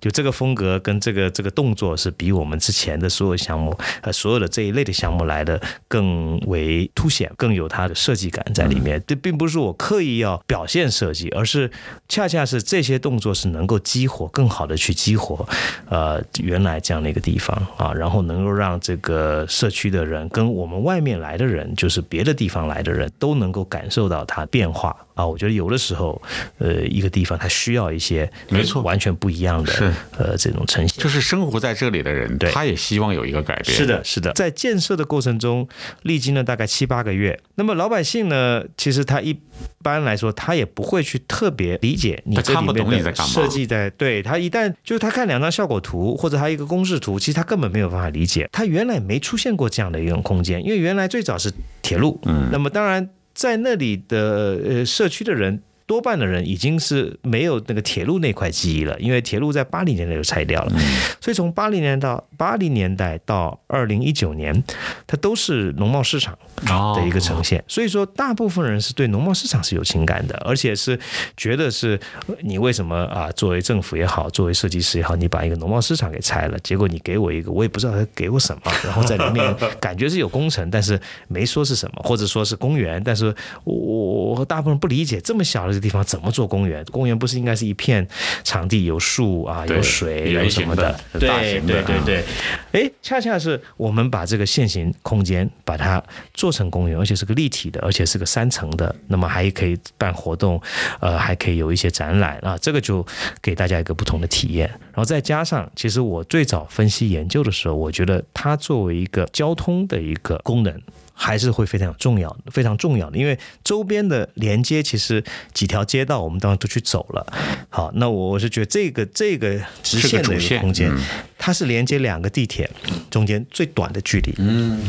就这个风格跟这个这个动作是比我们之前的所有项目呃所有的这一类的项目来的更为凸显，更有它的设计感在里面。这并不是我刻意要表现设计，而是恰恰是这些动作是能够激活更好的去激活呃原来这样的一个地方啊，然后能够让这个社区的的人跟我们外面来的人，就是别的地方来的人都能够感受到它变化。啊。我觉得有的时候，呃，一个地方它需要一些没错完全不一样的是呃这种呈现。就是生活在这里的人，对他也希望有一个改变。是，的，是的，在建设的过程中，历经了大概七八个月。那么老百姓呢，其实他一般来说，他也不会去特别理解你这里面设计在。对他一旦就是他看两张效果图或者他一个公式图，其实他根本没有办法理解，他原来没出现过这样的一种空间，因为原来最早是铁路。嗯，那么当然在那里的呃社区的人。多半的人已经是没有那个铁路那块记忆了，因为铁路在八零年代就拆掉了，所以从八零年到八零年代到二零一九年，它都是农贸市场哦的一个呈现。所以说，大部分人是对农贸市场是有情感的，而且是觉得是呃你为什么啊，作为政府也好，作为设计师也好，你把一个农贸市场给拆了，结果你给我一个，我也不知道他给我什么，然后在里面感觉是有工程，但是没说是什么，或者说是公园，但是我我我大部分人不理解这么小的一个地方怎么做公园？公园不是应该是一片场地有树啊，有水，有什么的？对对对对，哎，恰恰是我们把这个现行空间把它做成公园，而且是个立体的，而且是个三层的，那么还可以办活动，呃，还可以有一些展览啊，这个就给大家一个不同的体验。然后再加上，其实我最早分析研究的时候，我觉得它作为一个交通的一个功能。还是会非常重要，非常重要的，因为周边的连接其实几条街道我们当然都去走了。好，那我我是觉得这个这个直线的一个空间，嗯它是连接两个地铁中间最短的距离。嗯。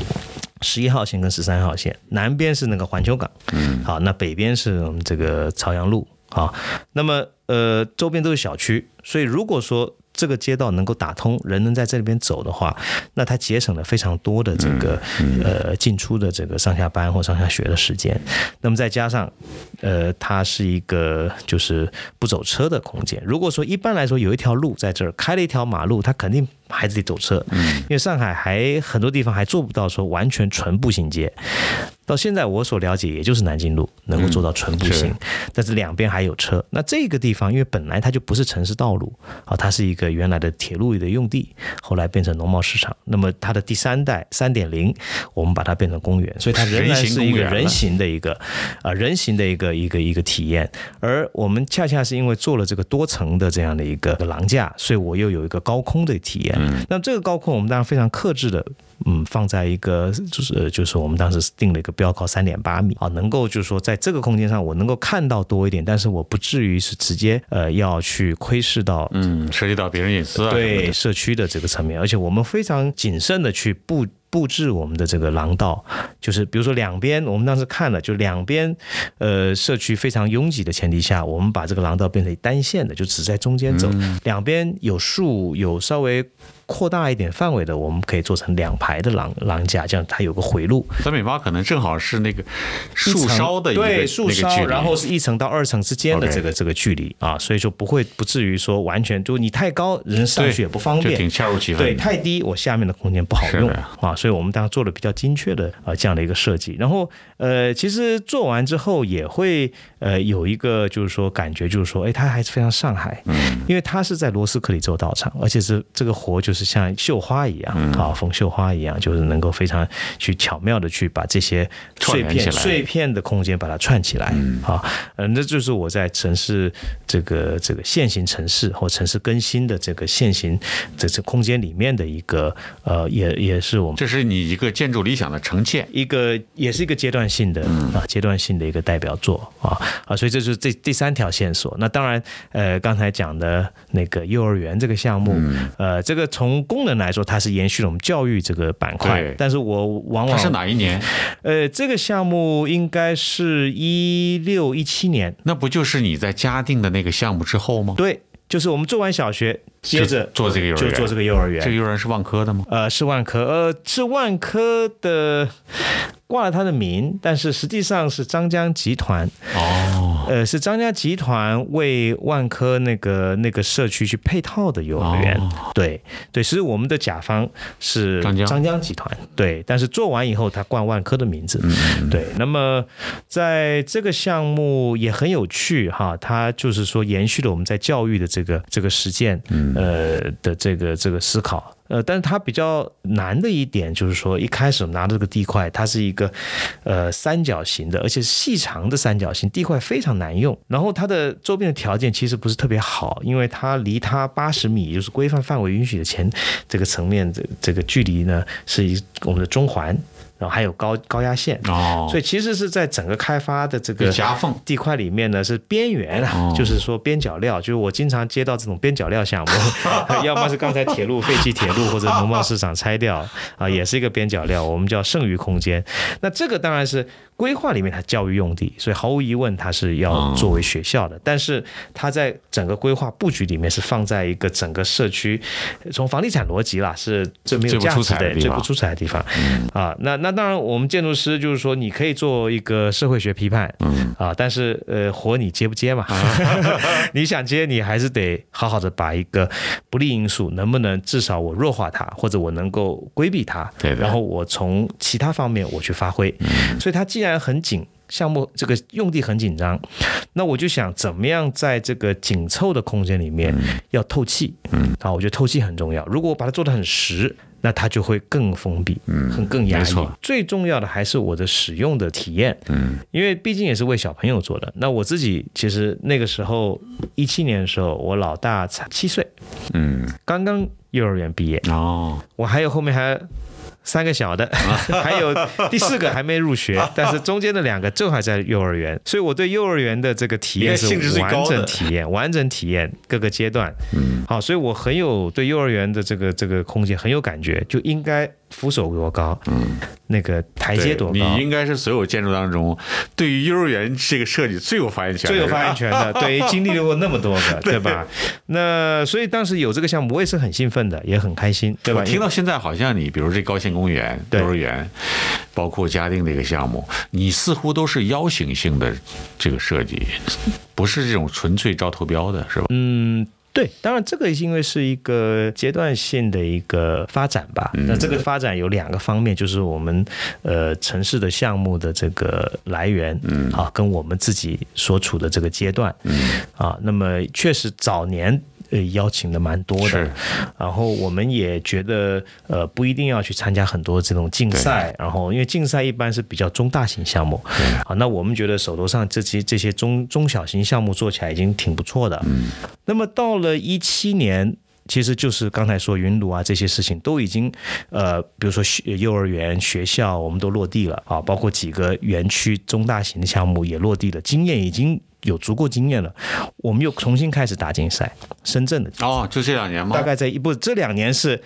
十一号线跟十三号线，南边是那个环球港，嗯，好，那北边是我们这个朝阳路，好，那么呃周边都是小区，所以如果说这个街道能够打通，人能在这里边走的话，那它节省了非常多的这个、呃进出的这个上下班或上下学的时间。那么再加上呃，它是一个就是不走车的空间。如果说一般来说有一条路在这儿开了一条马路，它肯定还是得走车，因为上海还很多地方还做不到说完全纯步行街。到现在我所了解，也就是南京路能够做到纯步行，是但是两边还有车。那这个地方因为本来它就不是城市道路啊，它是一个原来的铁路的用地，后来变成农贸市场。那么它的第三代三点零，我们把它变成公园，所以它仍然是一个人形的一个啊、人形的一个一个一个体验。而我们恰恰是因为做了这个多层的这样的一个廊架，所以我又有一个高空的体验。那这个高空我们当然非常克制的。嗯，放在一个就是呃就是我们当时定了一个标高三点八米。啊，能够就是说在这个空间上我能够看到多一点，但是我不至于是直接呃要去窥视到嗯，涉及到别人隐私啊，对社区的这个层面，而且我们非常谨慎的去布布置我们的这个廊道，就是比如说两边，我们当时看了，就两边呃社区非常拥挤的前提下，我们把这个廊道变成单线的，就只在中间走，两边有树，有稍微。扩大一点范围的，我们可以做成两排的廊廊架，这样它有个回路。三米八可能正好是那个树梢的一个对树梢，然后是一层到二层之间的这个这个距离啊，所以说不会不至于说完全就你太高人上去也不方便，就挺恰如其分对，太低我下面的空间不好用啊，所以我们当时做了比较精确的啊这样的一个设计。然后呃，其实做完之后也会呃有一个就是说感觉就是说，哎，它还是非常上海，嗯，因为它是在罗斯克里州道场，而且是这个活就是像绣花一样嗯。啊，缝绣花一样，就是能够非常去巧妙的去把这些碎片碎片的空间把它串起来啊，嗯，这就是我在城市这个这个现行城市或城市更新的这个现行这这空间里面的一个呃，也也是我们这是你一个建筑理想的呈现。一个也是一个阶段性的啊，阶段性的一个代表作啊啊，所以这就是这第三条线索。那当然，呃，刚才讲的那个幼儿园这个项目，呃，这个从功能来说，它是延续了我们教育这个板块对，但是我往往它是哪一年？呃，这个项目应该是一六一七年，那不就是你在嘉定的那个项目之后吗？对，就是我们做完小学，接着做这个幼儿园就做这个幼儿园这个。幼儿园是万科的吗？呃，是万科，呃，是万科的挂了他的名，但是实际上是张江集团，哦，呃，是张江集团为万科那个那个社区去配套的幼儿园。哦对对，其实我们的甲方是张江张江集团，对，但是做完以后他冠万科的名字。嗯对，那么在这个项目也很有趣哈，它就是说延续了我们在教育的这个这个实践，呃的这个这个思考。呃，但是它比较难的一点就是说，一开始拿的这个地块，它是一个呃三角形的，而且是细长的三角形，地块非常难用。然后它的周边的条件其实不是特别好，因为它离它八十米，就是规范范围允许的前这个层面的这个距离呢，是一我们的中环，然后还有高高压线。哦，所以其实是在整个开发的这个夹缝。地块里面呢是边缘啊，哦就是说边角料，就是我经常接到这种边角料项目，要么是刚才铁路废弃铁路或者农贸市场拆掉啊，也是一个边角料，我们叫剩余空间。那这个当然是规划里面它教育用地，所以毫无疑问它是要作为学校的，但是它在整个规划布局里面是放在一个整个社区，从房地产逻辑啦是最没有价值的最不出彩的地方。啊。那那当然，我们建筑师就是说你可以做一个社会学批判，嗯。啊，但是呃，活你接不接嘛？你想接，你还是得好好的把一个不利因素，能不能至少我弱化它，或者我能够规避它，对然后我从其他方面我去发挥。所以它既然很紧。项目这个用地很紧张，那我就想怎么样在这个紧凑的空间里面要透气，嗯，啊，我觉得透气很重要。如果我把它做得很实，那它就会更封闭，嗯，很更压抑。最重要的还是我的使用的体验，嗯，因为毕竟也是为小朋友做的。那我自己其实那个时候一七年的时候，我老大才七岁，嗯，刚刚幼儿园毕业，哦，我还有后面还。三个小的，还有第四个还没入学，但是中间的两个正好在幼儿园，所以我对幼儿园的这个体验是完整体验，完整体验各个阶段。嗯，好，所以我很有对幼儿园的这个这个空间很有感觉，就应该扶手多高，嗯，那个台阶多高，你应该是所有建筑当中对于幼儿园这个设计最有发言权，最有发言权的，对，经历过那么多个，对吧？那所以当时有这个项目，我也是很兴奋的，也很开心，对吧？我听到现在好像你，比如这高新公园、幼儿园，包括嘉定这个项目，你似乎都是邀请性的这个设计，不是这种纯粹招投标的，是吧？嗯。对，当然这个因为是一个阶段性的一个发展吧。那这个发展有两个方面，就是我们呃城市的项目的这个来源，嗯，啊，跟我们自己所处的这个阶段，嗯，啊，那么确实早年。呃，邀请的蛮多的。是，然后我们也觉得，呃，不一定要去参加很多这种竞赛，然后因为竞赛一般是比较中大型项目，啊，那我们觉得手头上这些这些中中小型项目做起来已经挺不错的，嗯，那么到了一七年。其实就是刚才说云庐啊这些事情都已经，呃，比如说学幼儿园、学校，我们都落地了。啊，包括几个园区中大型的项目也落地了，经验已经有足够经验了，我们又重新开始打竞赛，深圳的哦，就这两年吗？大概在一不这两年是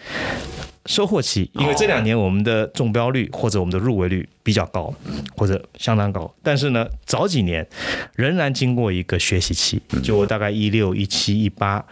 收获期，因为这两年我们的中标率或者我们的入围率比较高，或者相当高。但是呢，早几年仍然经过一个学习期，就我大概一六、一七、一八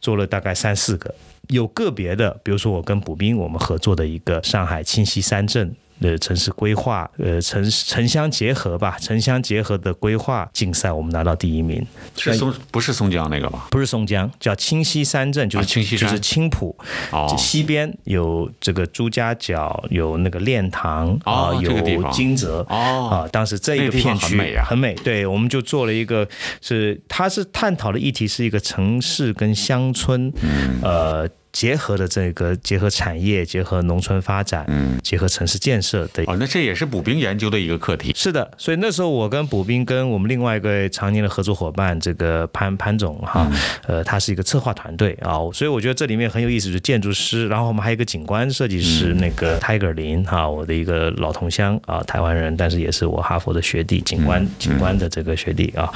做了大概三四个，有个别的，比如说我跟补兵我们合作的一个上海清溪三镇。的城市规划，呃，城城乡结合吧，城乡结合的规划竞赛，我们拿到第一名。是松不是松江那个吧？不是松江，叫清溪三镇，就是清溪就是青浦，哦，西边有这个朱家角，有那个练塘啊，有金泽哦啊，当时这一个片区很美啊很美，对，我们就做了一个，是它是探讨的议题是一个城市跟乡村，嗯呃。结合的这个结合产业，结合农村发展，嗯，结合城市建设的哦，那这也是补兵研究的一个课题。是的，所以那时候我跟补兵跟我们另外一个常年的合作伙伴，这个潘潘总哈，呃，他是一个策划团队啊，所以我觉得这里面很有意思，就是建筑师，然后我们还有一个景观设计师，那个 Tiger 林哈，我的一个老同乡啊，台湾人，但是也是我哈佛的学弟，景观景观的这个学弟啊，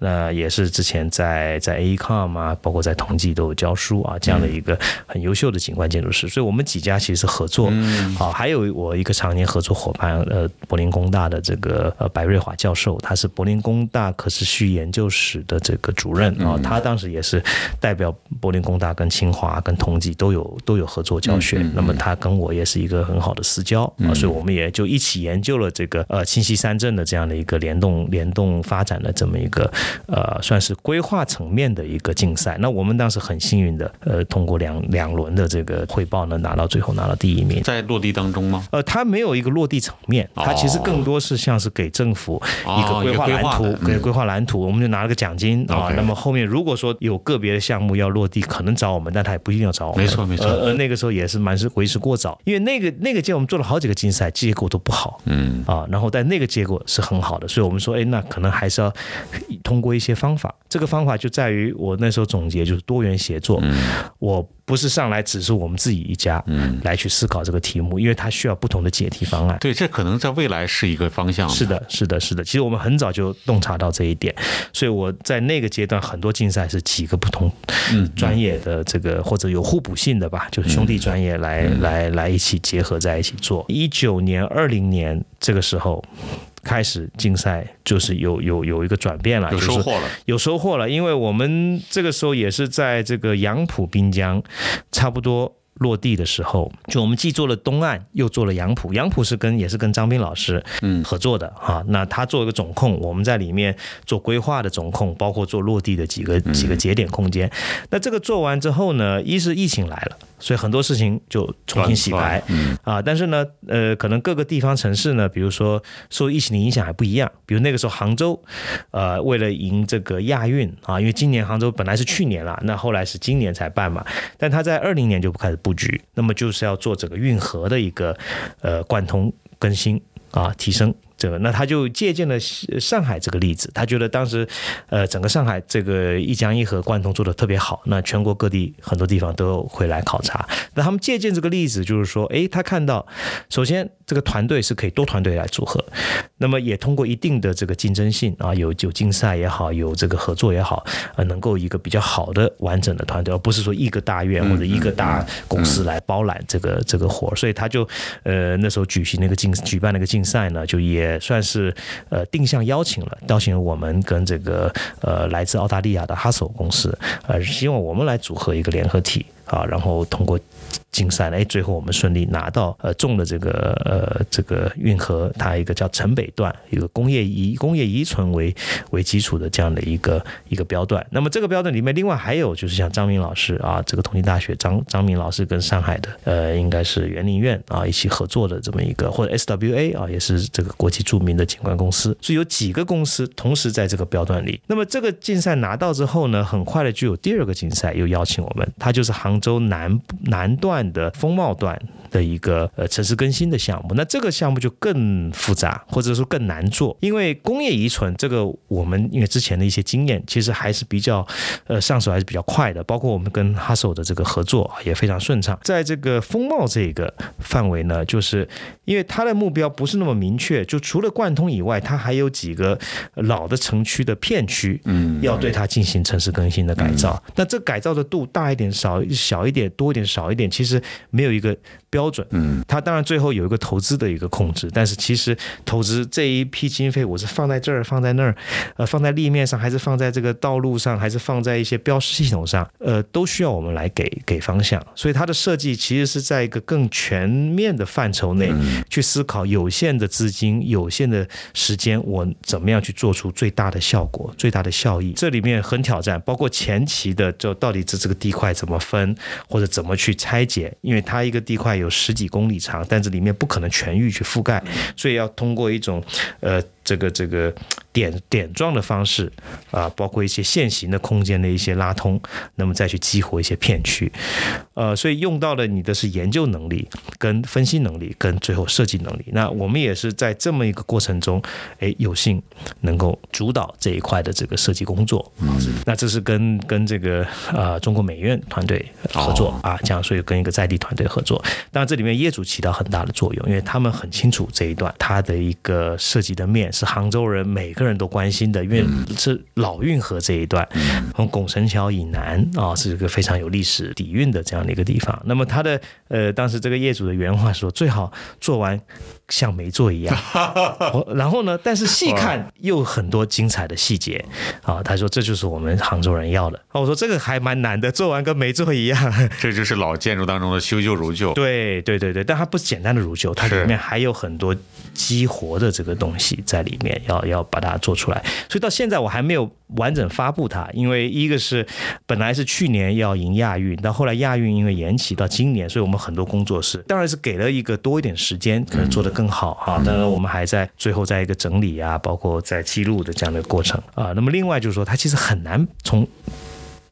那也是之前在在 AECOM 啊，包括在同济都有教书啊，这样的一个很优秀的景观建筑师，所以我们几家其实是合作，嗯。啊，还有我一个常年合作伙伴，呃，柏林工大的这个呃白瑞华教授，他是柏林工大可持续研究室的这个主任啊，他当时也是代表柏林工大跟清华跟同济都有都有合作教学，那么他跟我也是一个很好的私交啊，所以我们也就一起研究了这个呃清溪三镇的这样的一个联动联动发展的这么一个呃算是规划层面的一个竞赛。那我们当时很幸运的呃通过两两轮的这个汇报呢，拿到最后拿到第一名。在落地当中吗？呃，它没有一个落地层面，它其实更多是像是给政府一个规划蓝图，给规划蓝图，我们就拿了个奖金啊。那么后面如果说有个别的项目要落地，可能找我们，但他也不一定要找我们。没错没错呃，呃那个时候也是蛮是为时过早，因为那个那个届我们做了好几个竞赛，结果都不好。嗯，啊，然后但那个结果是很好的，所以我们说，哎，那可能还是要通过一些方法。这个方法就在于我那时候总结就是多元协作。嗯我不是上来只是我们自己一家，来去思考这个题目，因为它需要不同的解题方案。对，这可能在未来是一个方向。是的，是的，是的。其实我们很早就洞察到这一点，所以我在那个阶段很多竞赛是几个不同专业的这个或者有互补性的吧，就是兄弟专业来来来一起结合在一起做。一九年、二零年这个时候。开始竞赛就是有有有一个转变了，有收获了。有收获了，因为我们这个时候也是在这个杨浦滨江差不多。落地的时候，就我们既做了东岸，又做了杨浦。杨浦是跟也是跟张斌老师嗯合作的哈、那他做一个总控，我们在里面做规划的总控，包括做落地的几个几个节点空间。那这个做完之后呢，一是疫情来了，所以很多事情就重新洗牌嗯啊。但是呢，呃，可能各个地方城市呢，比如说受疫情的影响还不一样。比如那个时候杭州，呃，为了迎这个亚运啊，因为今年杭州本来是去年了，那后来是今年才办嘛，但他在二零年就开始布局，那么就是要做整个运河的一个呃贯通更新啊，提升。这个，那他就借鉴了上海这个例子，他觉得当时，呃，整个上海这个一江一河贯通做的特别好，那全国各地很多地方都会来考察。那他们借鉴这个例子，就是说，诶，他看到，首先这个团队是可以多团队来组合，那么也通过一定的这个竞争性啊，有有竞赛也好，有这个合作也好，呃，能够一个比较好的完整的团队，而不是说一个大院或者一个大公司来包揽这个这个活。所以他就呃那时候举行那个竞举办那个竞赛呢，就也算是呃定向邀请了，邀请我们跟这个呃来自澳大利亚的哈索公司，呃希望我们来组合一个联合体啊，然后通过。竞赛呢，哎，最后我们顺利拿到呃中了这个呃这个运河，它一个叫城北段，一个工业遗工业遗存为为基础的这样的一个一个标段。那么这个标段里面，另外还有就是像张明老师啊，这个同济大学张张明老师跟上海的呃应该是园林院啊一起合作的这么一个，或者 SWA 啊也是这个国际著名的景观公司，是有几个公司同时在这个标段里。那么这个竞赛拿到之后呢，很快的就有第二个竞赛又邀请我们，它就是杭州南南段的风貌段。的一个呃城市更新的项目。那这个项目就更复杂，或者说更难做，因为工业遗存这个我们因为之前的一些经验，其实还是比较呃上手还是比较快的，包括我们跟哈手的这个合作也非常顺畅。在这个风貌这个范围呢，就是因为它的目标不是那么明确，就除了贯通以外，它还有几个老的城区的片区，嗯，要对它进行城市更新的改造。那这改造的度大一点、少小一点、多一点、少一点，其实没有一个标准。嗯，它当然最后有一个投资的一个控制，但是其实投资这一批经费，我是放在这儿、放在那儿，呃，放在立面上，还是放在这个道路上，还是放在一些标识系统上，呃，都需要我们来给给方向。所以它的设计其实是在一个更全面的范畴内去思考，有限的资金、有限的时间，我怎么样去做出最大的效果、最大的效益？这里面很挑战，包括前期的，就到底这这个地块怎么分，或者怎么去拆解？因为它一个地块有有十几公里长，但这里面不可能全域去覆盖，所以要通过一种呃。这个这个点点状的方式啊，包括一些线形的空间的一些拉通，那么再去激活一些片区，呃，所以用到了你的是研究能力、跟分析能力、跟最后设计能力。那我们也是在这么一个过程中，哎，有幸能够主导这一块的这个设计工作。嗯，那这是跟跟这个呃中国美院团队合作啊，这样所以跟一个在地团队合作。当然这里面业主起到很大的作用，因为他们很清楚这一段它的一个设计的面。是杭州人每个人都关心的，因为是老运河这一段，从拱宸桥以南啊，是一个非常有历史底蕴的这样的一个地方。那么他的呃，当时这个业主的原话说，最好做完。像没做一样，然后呢？但是细看又很多精彩的细节啊！他说这就是我们杭州人要的。我说这个还蛮难的，做完跟没做一样。这就是老建筑当中的修旧如旧。对对对对，但它不简单的如旧，它里面还有很多激活的这个东西在里面，要要把它做出来。所以到现在我还没有。完整发布它，因为一个是本来是去年要迎亚运，到后来亚运因为延期到今年，所以我们很多工作室当然是给了一个多一点时间，可能做得更好哈。当然我们还在最后在一个整理啊，包括在记录的这样的过程啊。那么另外就是说，它其实很难从。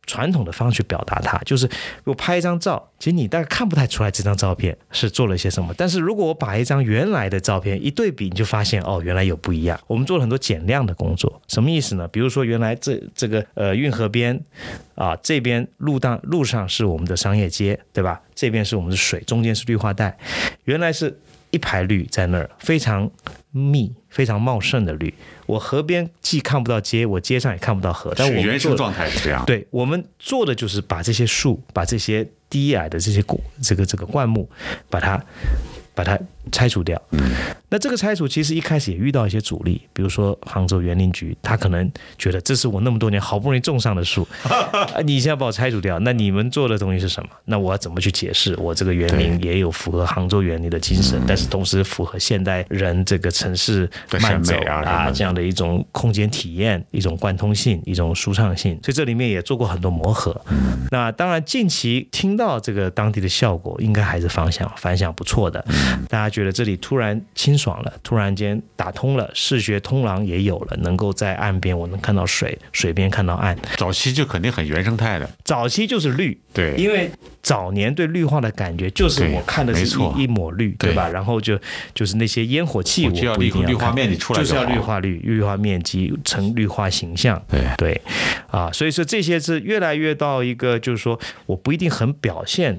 传统的方式去表达它，就是我拍一张照，其实你大概看不太出来这张照片是做了些什么。但是如果我把一张原来的照片一对比，你就发现哦，原来有不一样。我们做了很多减量的工作，什么意思呢？比如说原来这这个呃运河边啊，这边路当路上是我们的商业街，对吧？这边是我们的水，中间是绿化带，原来是一排绿在那儿，非常密、非常茂盛的绿。我河边既看不到街，我街上也看不到河，但我原生状态是这样。对我们做的就是把这些树，把这些低矮的这些果，这个这个灌木，把它。把它拆除掉。那这个拆除其实一开始也遇到一些阻力，比如说杭州园林局，他可能觉得这是我那么多年好不容易种上的树，你现在把我拆除掉，那你们做的东西是什么？那我要怎么去解释？我这个园林也有符合杭州园林的精神，但是同时符合现代人这个城市慢走啊这样的一种空间体验、一种贯通性、一种舒畅性。所以这里面也做过很多磨合。那当然近期听到这个当地的效果，应该还是反响反响不错的。大家觉得这里突然清爽了，突然间打通了，视觉通廊也有了，能够在岸边我能看到水，水边看到岸。早期就肯定很原生态的，早期就是绿，对，因为早年对绿化的感觉就是我看的是一一抹绿，对。吧？然后就就是那些烟火气，我不一定要绿化面积出来，就是要绿化绿，绿化面积成绿化形象，对。对，啊，所以说这些是越来越到一个就是说我不一定很表现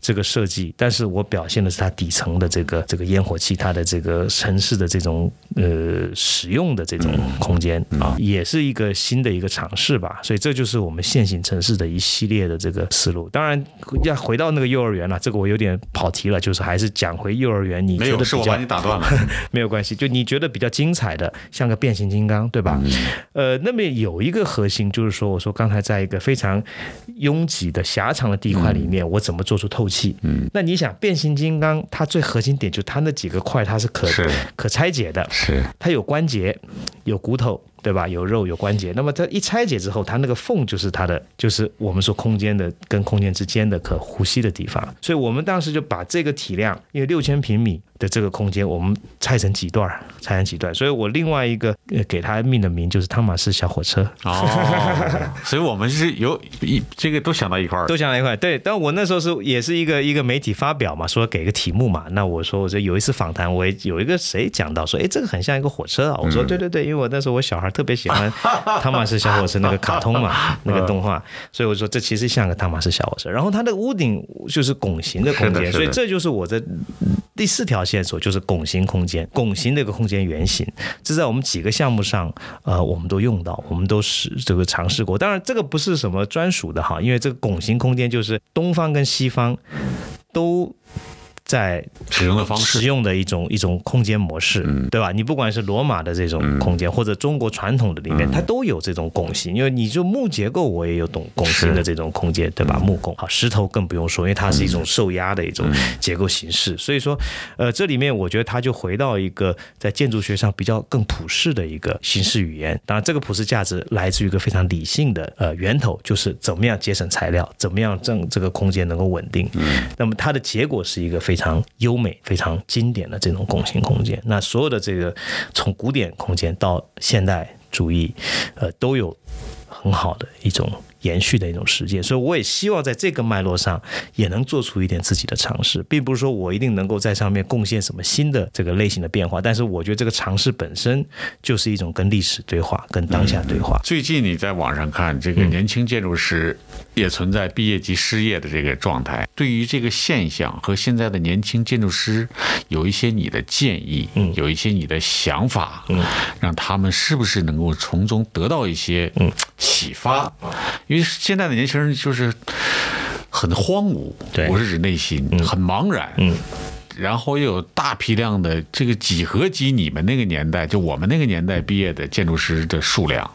这个设计，但是我表现的是它底层的。这个这个烟火气，它的这个城市的这种呃使用的这种空间啊，也是一个新的一个尝试吧。所以这就是我们现行城市的一系列的这个思路。当然要回到那个幼儿园了，这个我有点跑题了，就是还是讲回幼儿园。你觉得是我把你打断了，没有关系。就你觉得比较精彩的，像个变形金刚，对吧？呃，那么有一个核心就是说，我说刚才在一个非常拥挤的狭长的地块里面，我怎么做出透气？嗯，那你想变形金刚它最核心点就它那几个块，它是可可拆解的，是它有关节，有骨头。对吧？有肉有关节。那么它一拆解之后，它那个缝就是它的，就是我们说空间的跟空间之间的可呼吸的地方。所以我们当时就把这个体量，因为六千平米的这个空间，我们拆成几段儿，拆成几段。所以我另外一个呃给他命的名就是汤马士小火车。哦，所以我们是有一这个都想到一块儿，都想到一块。对，但我那时候是也是一个一个媒体发表嘛，说给个题目嘛。那我说我说有一次访谈，我也有一个谁讲到说，哎，这个很像一个火车啊。我说对对对，因为我那时候我小孩特别喜欢 汤马士小火车那个卡通嘛，那个动画，所以我说这其实像个汤马士小火车。然后它的屋顶就是拱形的空间，所以这就是我的第四条线索，就是拱形空间，拱形的一个空间圆形。这在我们几个项目上，呃，我们都用到，我们都是这个尝试过。当然，这个不是什么专属的哈，因为这个拱形空间就是东方跟西方都。在使用的方式，使用的一种一种空间模式，对吧？你不管是罗马的这种空间，或者中国传统的里面，它都有这种拱形。因为你就木结构，我也有懂拱形的这种空间，对吧？木拱好，石头更不用说，因为它是一种受压的一种结构形式。所以说，呃，这里面我觉得它就回到一个在建筑学上比较更普世的一个形式语言。当然，这个普世价值来自于一个非常理性的呃源头，就是怎么样节省材料，怎么样让这个空间能够稳定。那么它的结果是一个非非常优美、非常经典的这种拱形空间，那所有的这个从古典空间到现代主义，呃，都有很好的一种。延续的一种实践，所以我也希望在这个脉络上也能做出一点自己的尝试，并不是说我一定能够在上面贡献什么新的这个类型的变化，但是我觉得这个尝试本身就是一种跟历史对话、跟当下对话。最近你在网上看，这个年轻建筑师也存在毕业即失业的这个状态，对于这个现象和现在的年轻建筑师有一些你的建议，嗯，有一些你的想法，嗯，让他们是不是能够从中得到一些嗯启发？因为现在的年轻人就是很荒芜，我是指内心很茫然，嗯，然后又有大批量的这个几何级，你们那个年代就我们那个年代毕业的建筑师的数量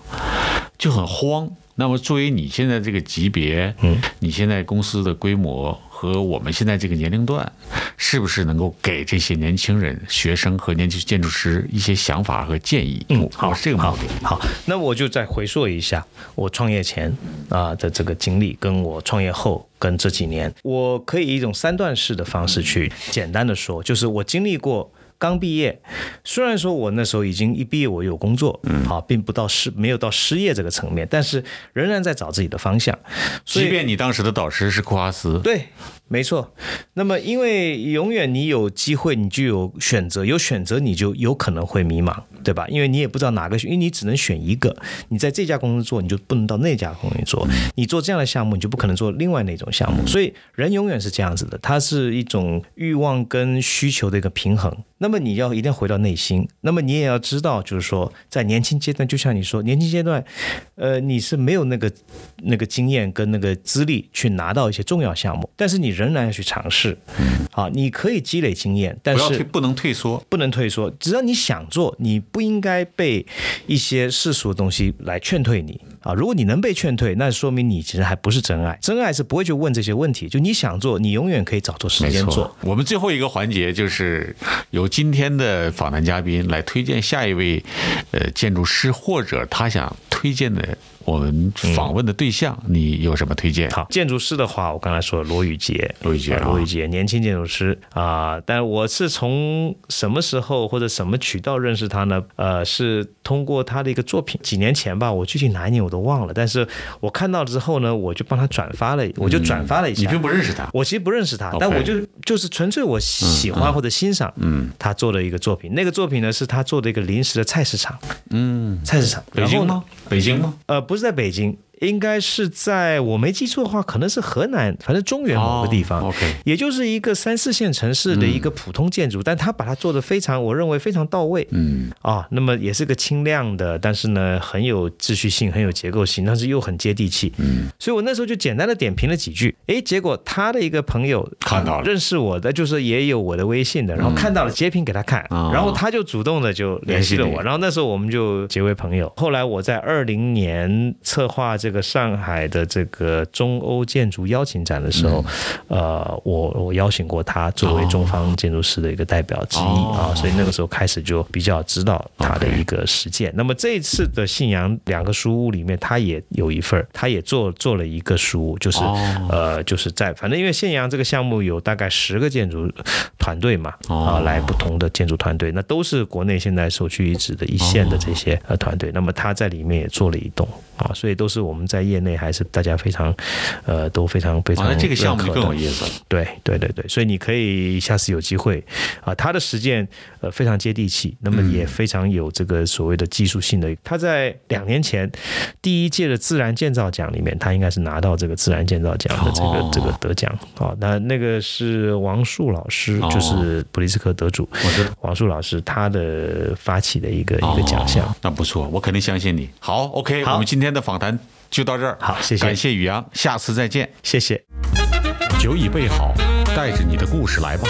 就很慌。那么作为你现在这个级别，嗯，你现在公司的规模。和我们现在这个年龄段，是不是能够给这些年轻人、学生和年轻建筑师一些想法和建议？嗯，好，这个好，好，那我就再回溯一下我创业前啊的这个经历，跟我创业后跟这几年，我可以一种三段式的方式去简单的说，就是我经历过。刚毕业，虽然说我那时候已经一毕业，我有工作，嗯，好，并不到失没有到失业这个层面，但是仍然在找自己的方向。即便你当时的导师是库哈斯，对。没错，那么因为永远你有机会，你就有选择，有选择你就有可能会迷茫，对吧？因为你也不知道哪个，因为你只能选一个。你在这家公司做，你就不能到那家公司做。你做这样的项目，你就不可能做另外那种项目。所以人永远是这样子的，它是一种欲望跟需求的一个平衡。那么你要一定要回到内心，那么你也要知道，就是说在年轻阶段，就像你说，年轻阶段，呃，你是没有那个那个经验跟那个资历去拿到一些重要项目，但是你。仍然要去尝试，好，你可以积累经验，但是不能退缩，不能退缩。只要你想做，你不应该被一些世俗的东西来劝退你啊！如果你能被劝退，那说明你其实还不是真爱。真爱是不会去问这些问题，就你想做，你永远可以找出时间做。我们最后一个环节就是由今天的访谈嘉宾来推荐下一位呃建筑师，或者他想推荐的。我们访问的对象，你有什么推荐？好，建筑师的话，我刚才说罗宇杰，罗宇杰，罗宇杰，年轻建筑师啊。但我是从什么时候或者什么渠道认识他呢？呃，是通过他的一个作品，几年前吧，我具体哪一年我都忘了。但是我看到之后呢，我就帮他转发了，我就转发了一下。你并不认识他，我其实不认识他，但我就就是纯粹我喜欢或者欣赏，嗯，他做的一个作品。那个作品呢，是他做的一个临时的菜市场，嗯，菜市场，北京吗？北京吗？呃，不是在北京。应该是在我没记错的话，可能是河南，反正中原某个地方，OK，也就是一个三四线城市的一个普通建筑，但他把它做的非常，我认为非常到位，嗯，啊，那么也是个轻量的，但是呢很有秩序性，很有结构性，但是又很接地气，嗯，所以我那时候就简单的点评了几句，哎，结果他的一个朋友看到了，认识我的，就是也有我的微信的，然后看到了截屏给他看，然后他就主动的就联系了我，然后那时候我们就结为朋友，后来我在二零年策划这。这个上海的这个中欧建筑邀请展的时候，呃，我我邀请过他作为中方建筑师的一个代表之一啊，所以那个时候开始就比较知道他的一个实践。那么这一次的信阳两个书屋里面，他也有一份，他也做做了一个书屋，就是呃，就是在反正因为信阳这个项目有大概十个建筑团队嘛，啊，来不同的建筑团队，那都是国内现在首屈一指的一线的这些呃团队。那么他在里面也做了一栋啊，所以都是我们在业内还是大家非常呃都非常非常那这个项目更有意思。对对对对，所以你可以下次有机会啊，他的实践呃非常接地气，那么也非常有这个所谓的技术性的。他在两年前第一届的自然建造奖里面，他应该是拿到这个自然建造奖的这个这个得奖啊。那那个是王树老师，就是普利斯克得主，我知道王树老师他的发起的一个一个奖项。那不错，我肯定相信你。好，OK，好我们今天的访谈就到这儿。好谢谢感谢宇阳，下次再见。谢谢。酒已备好，带着你的故事来吧。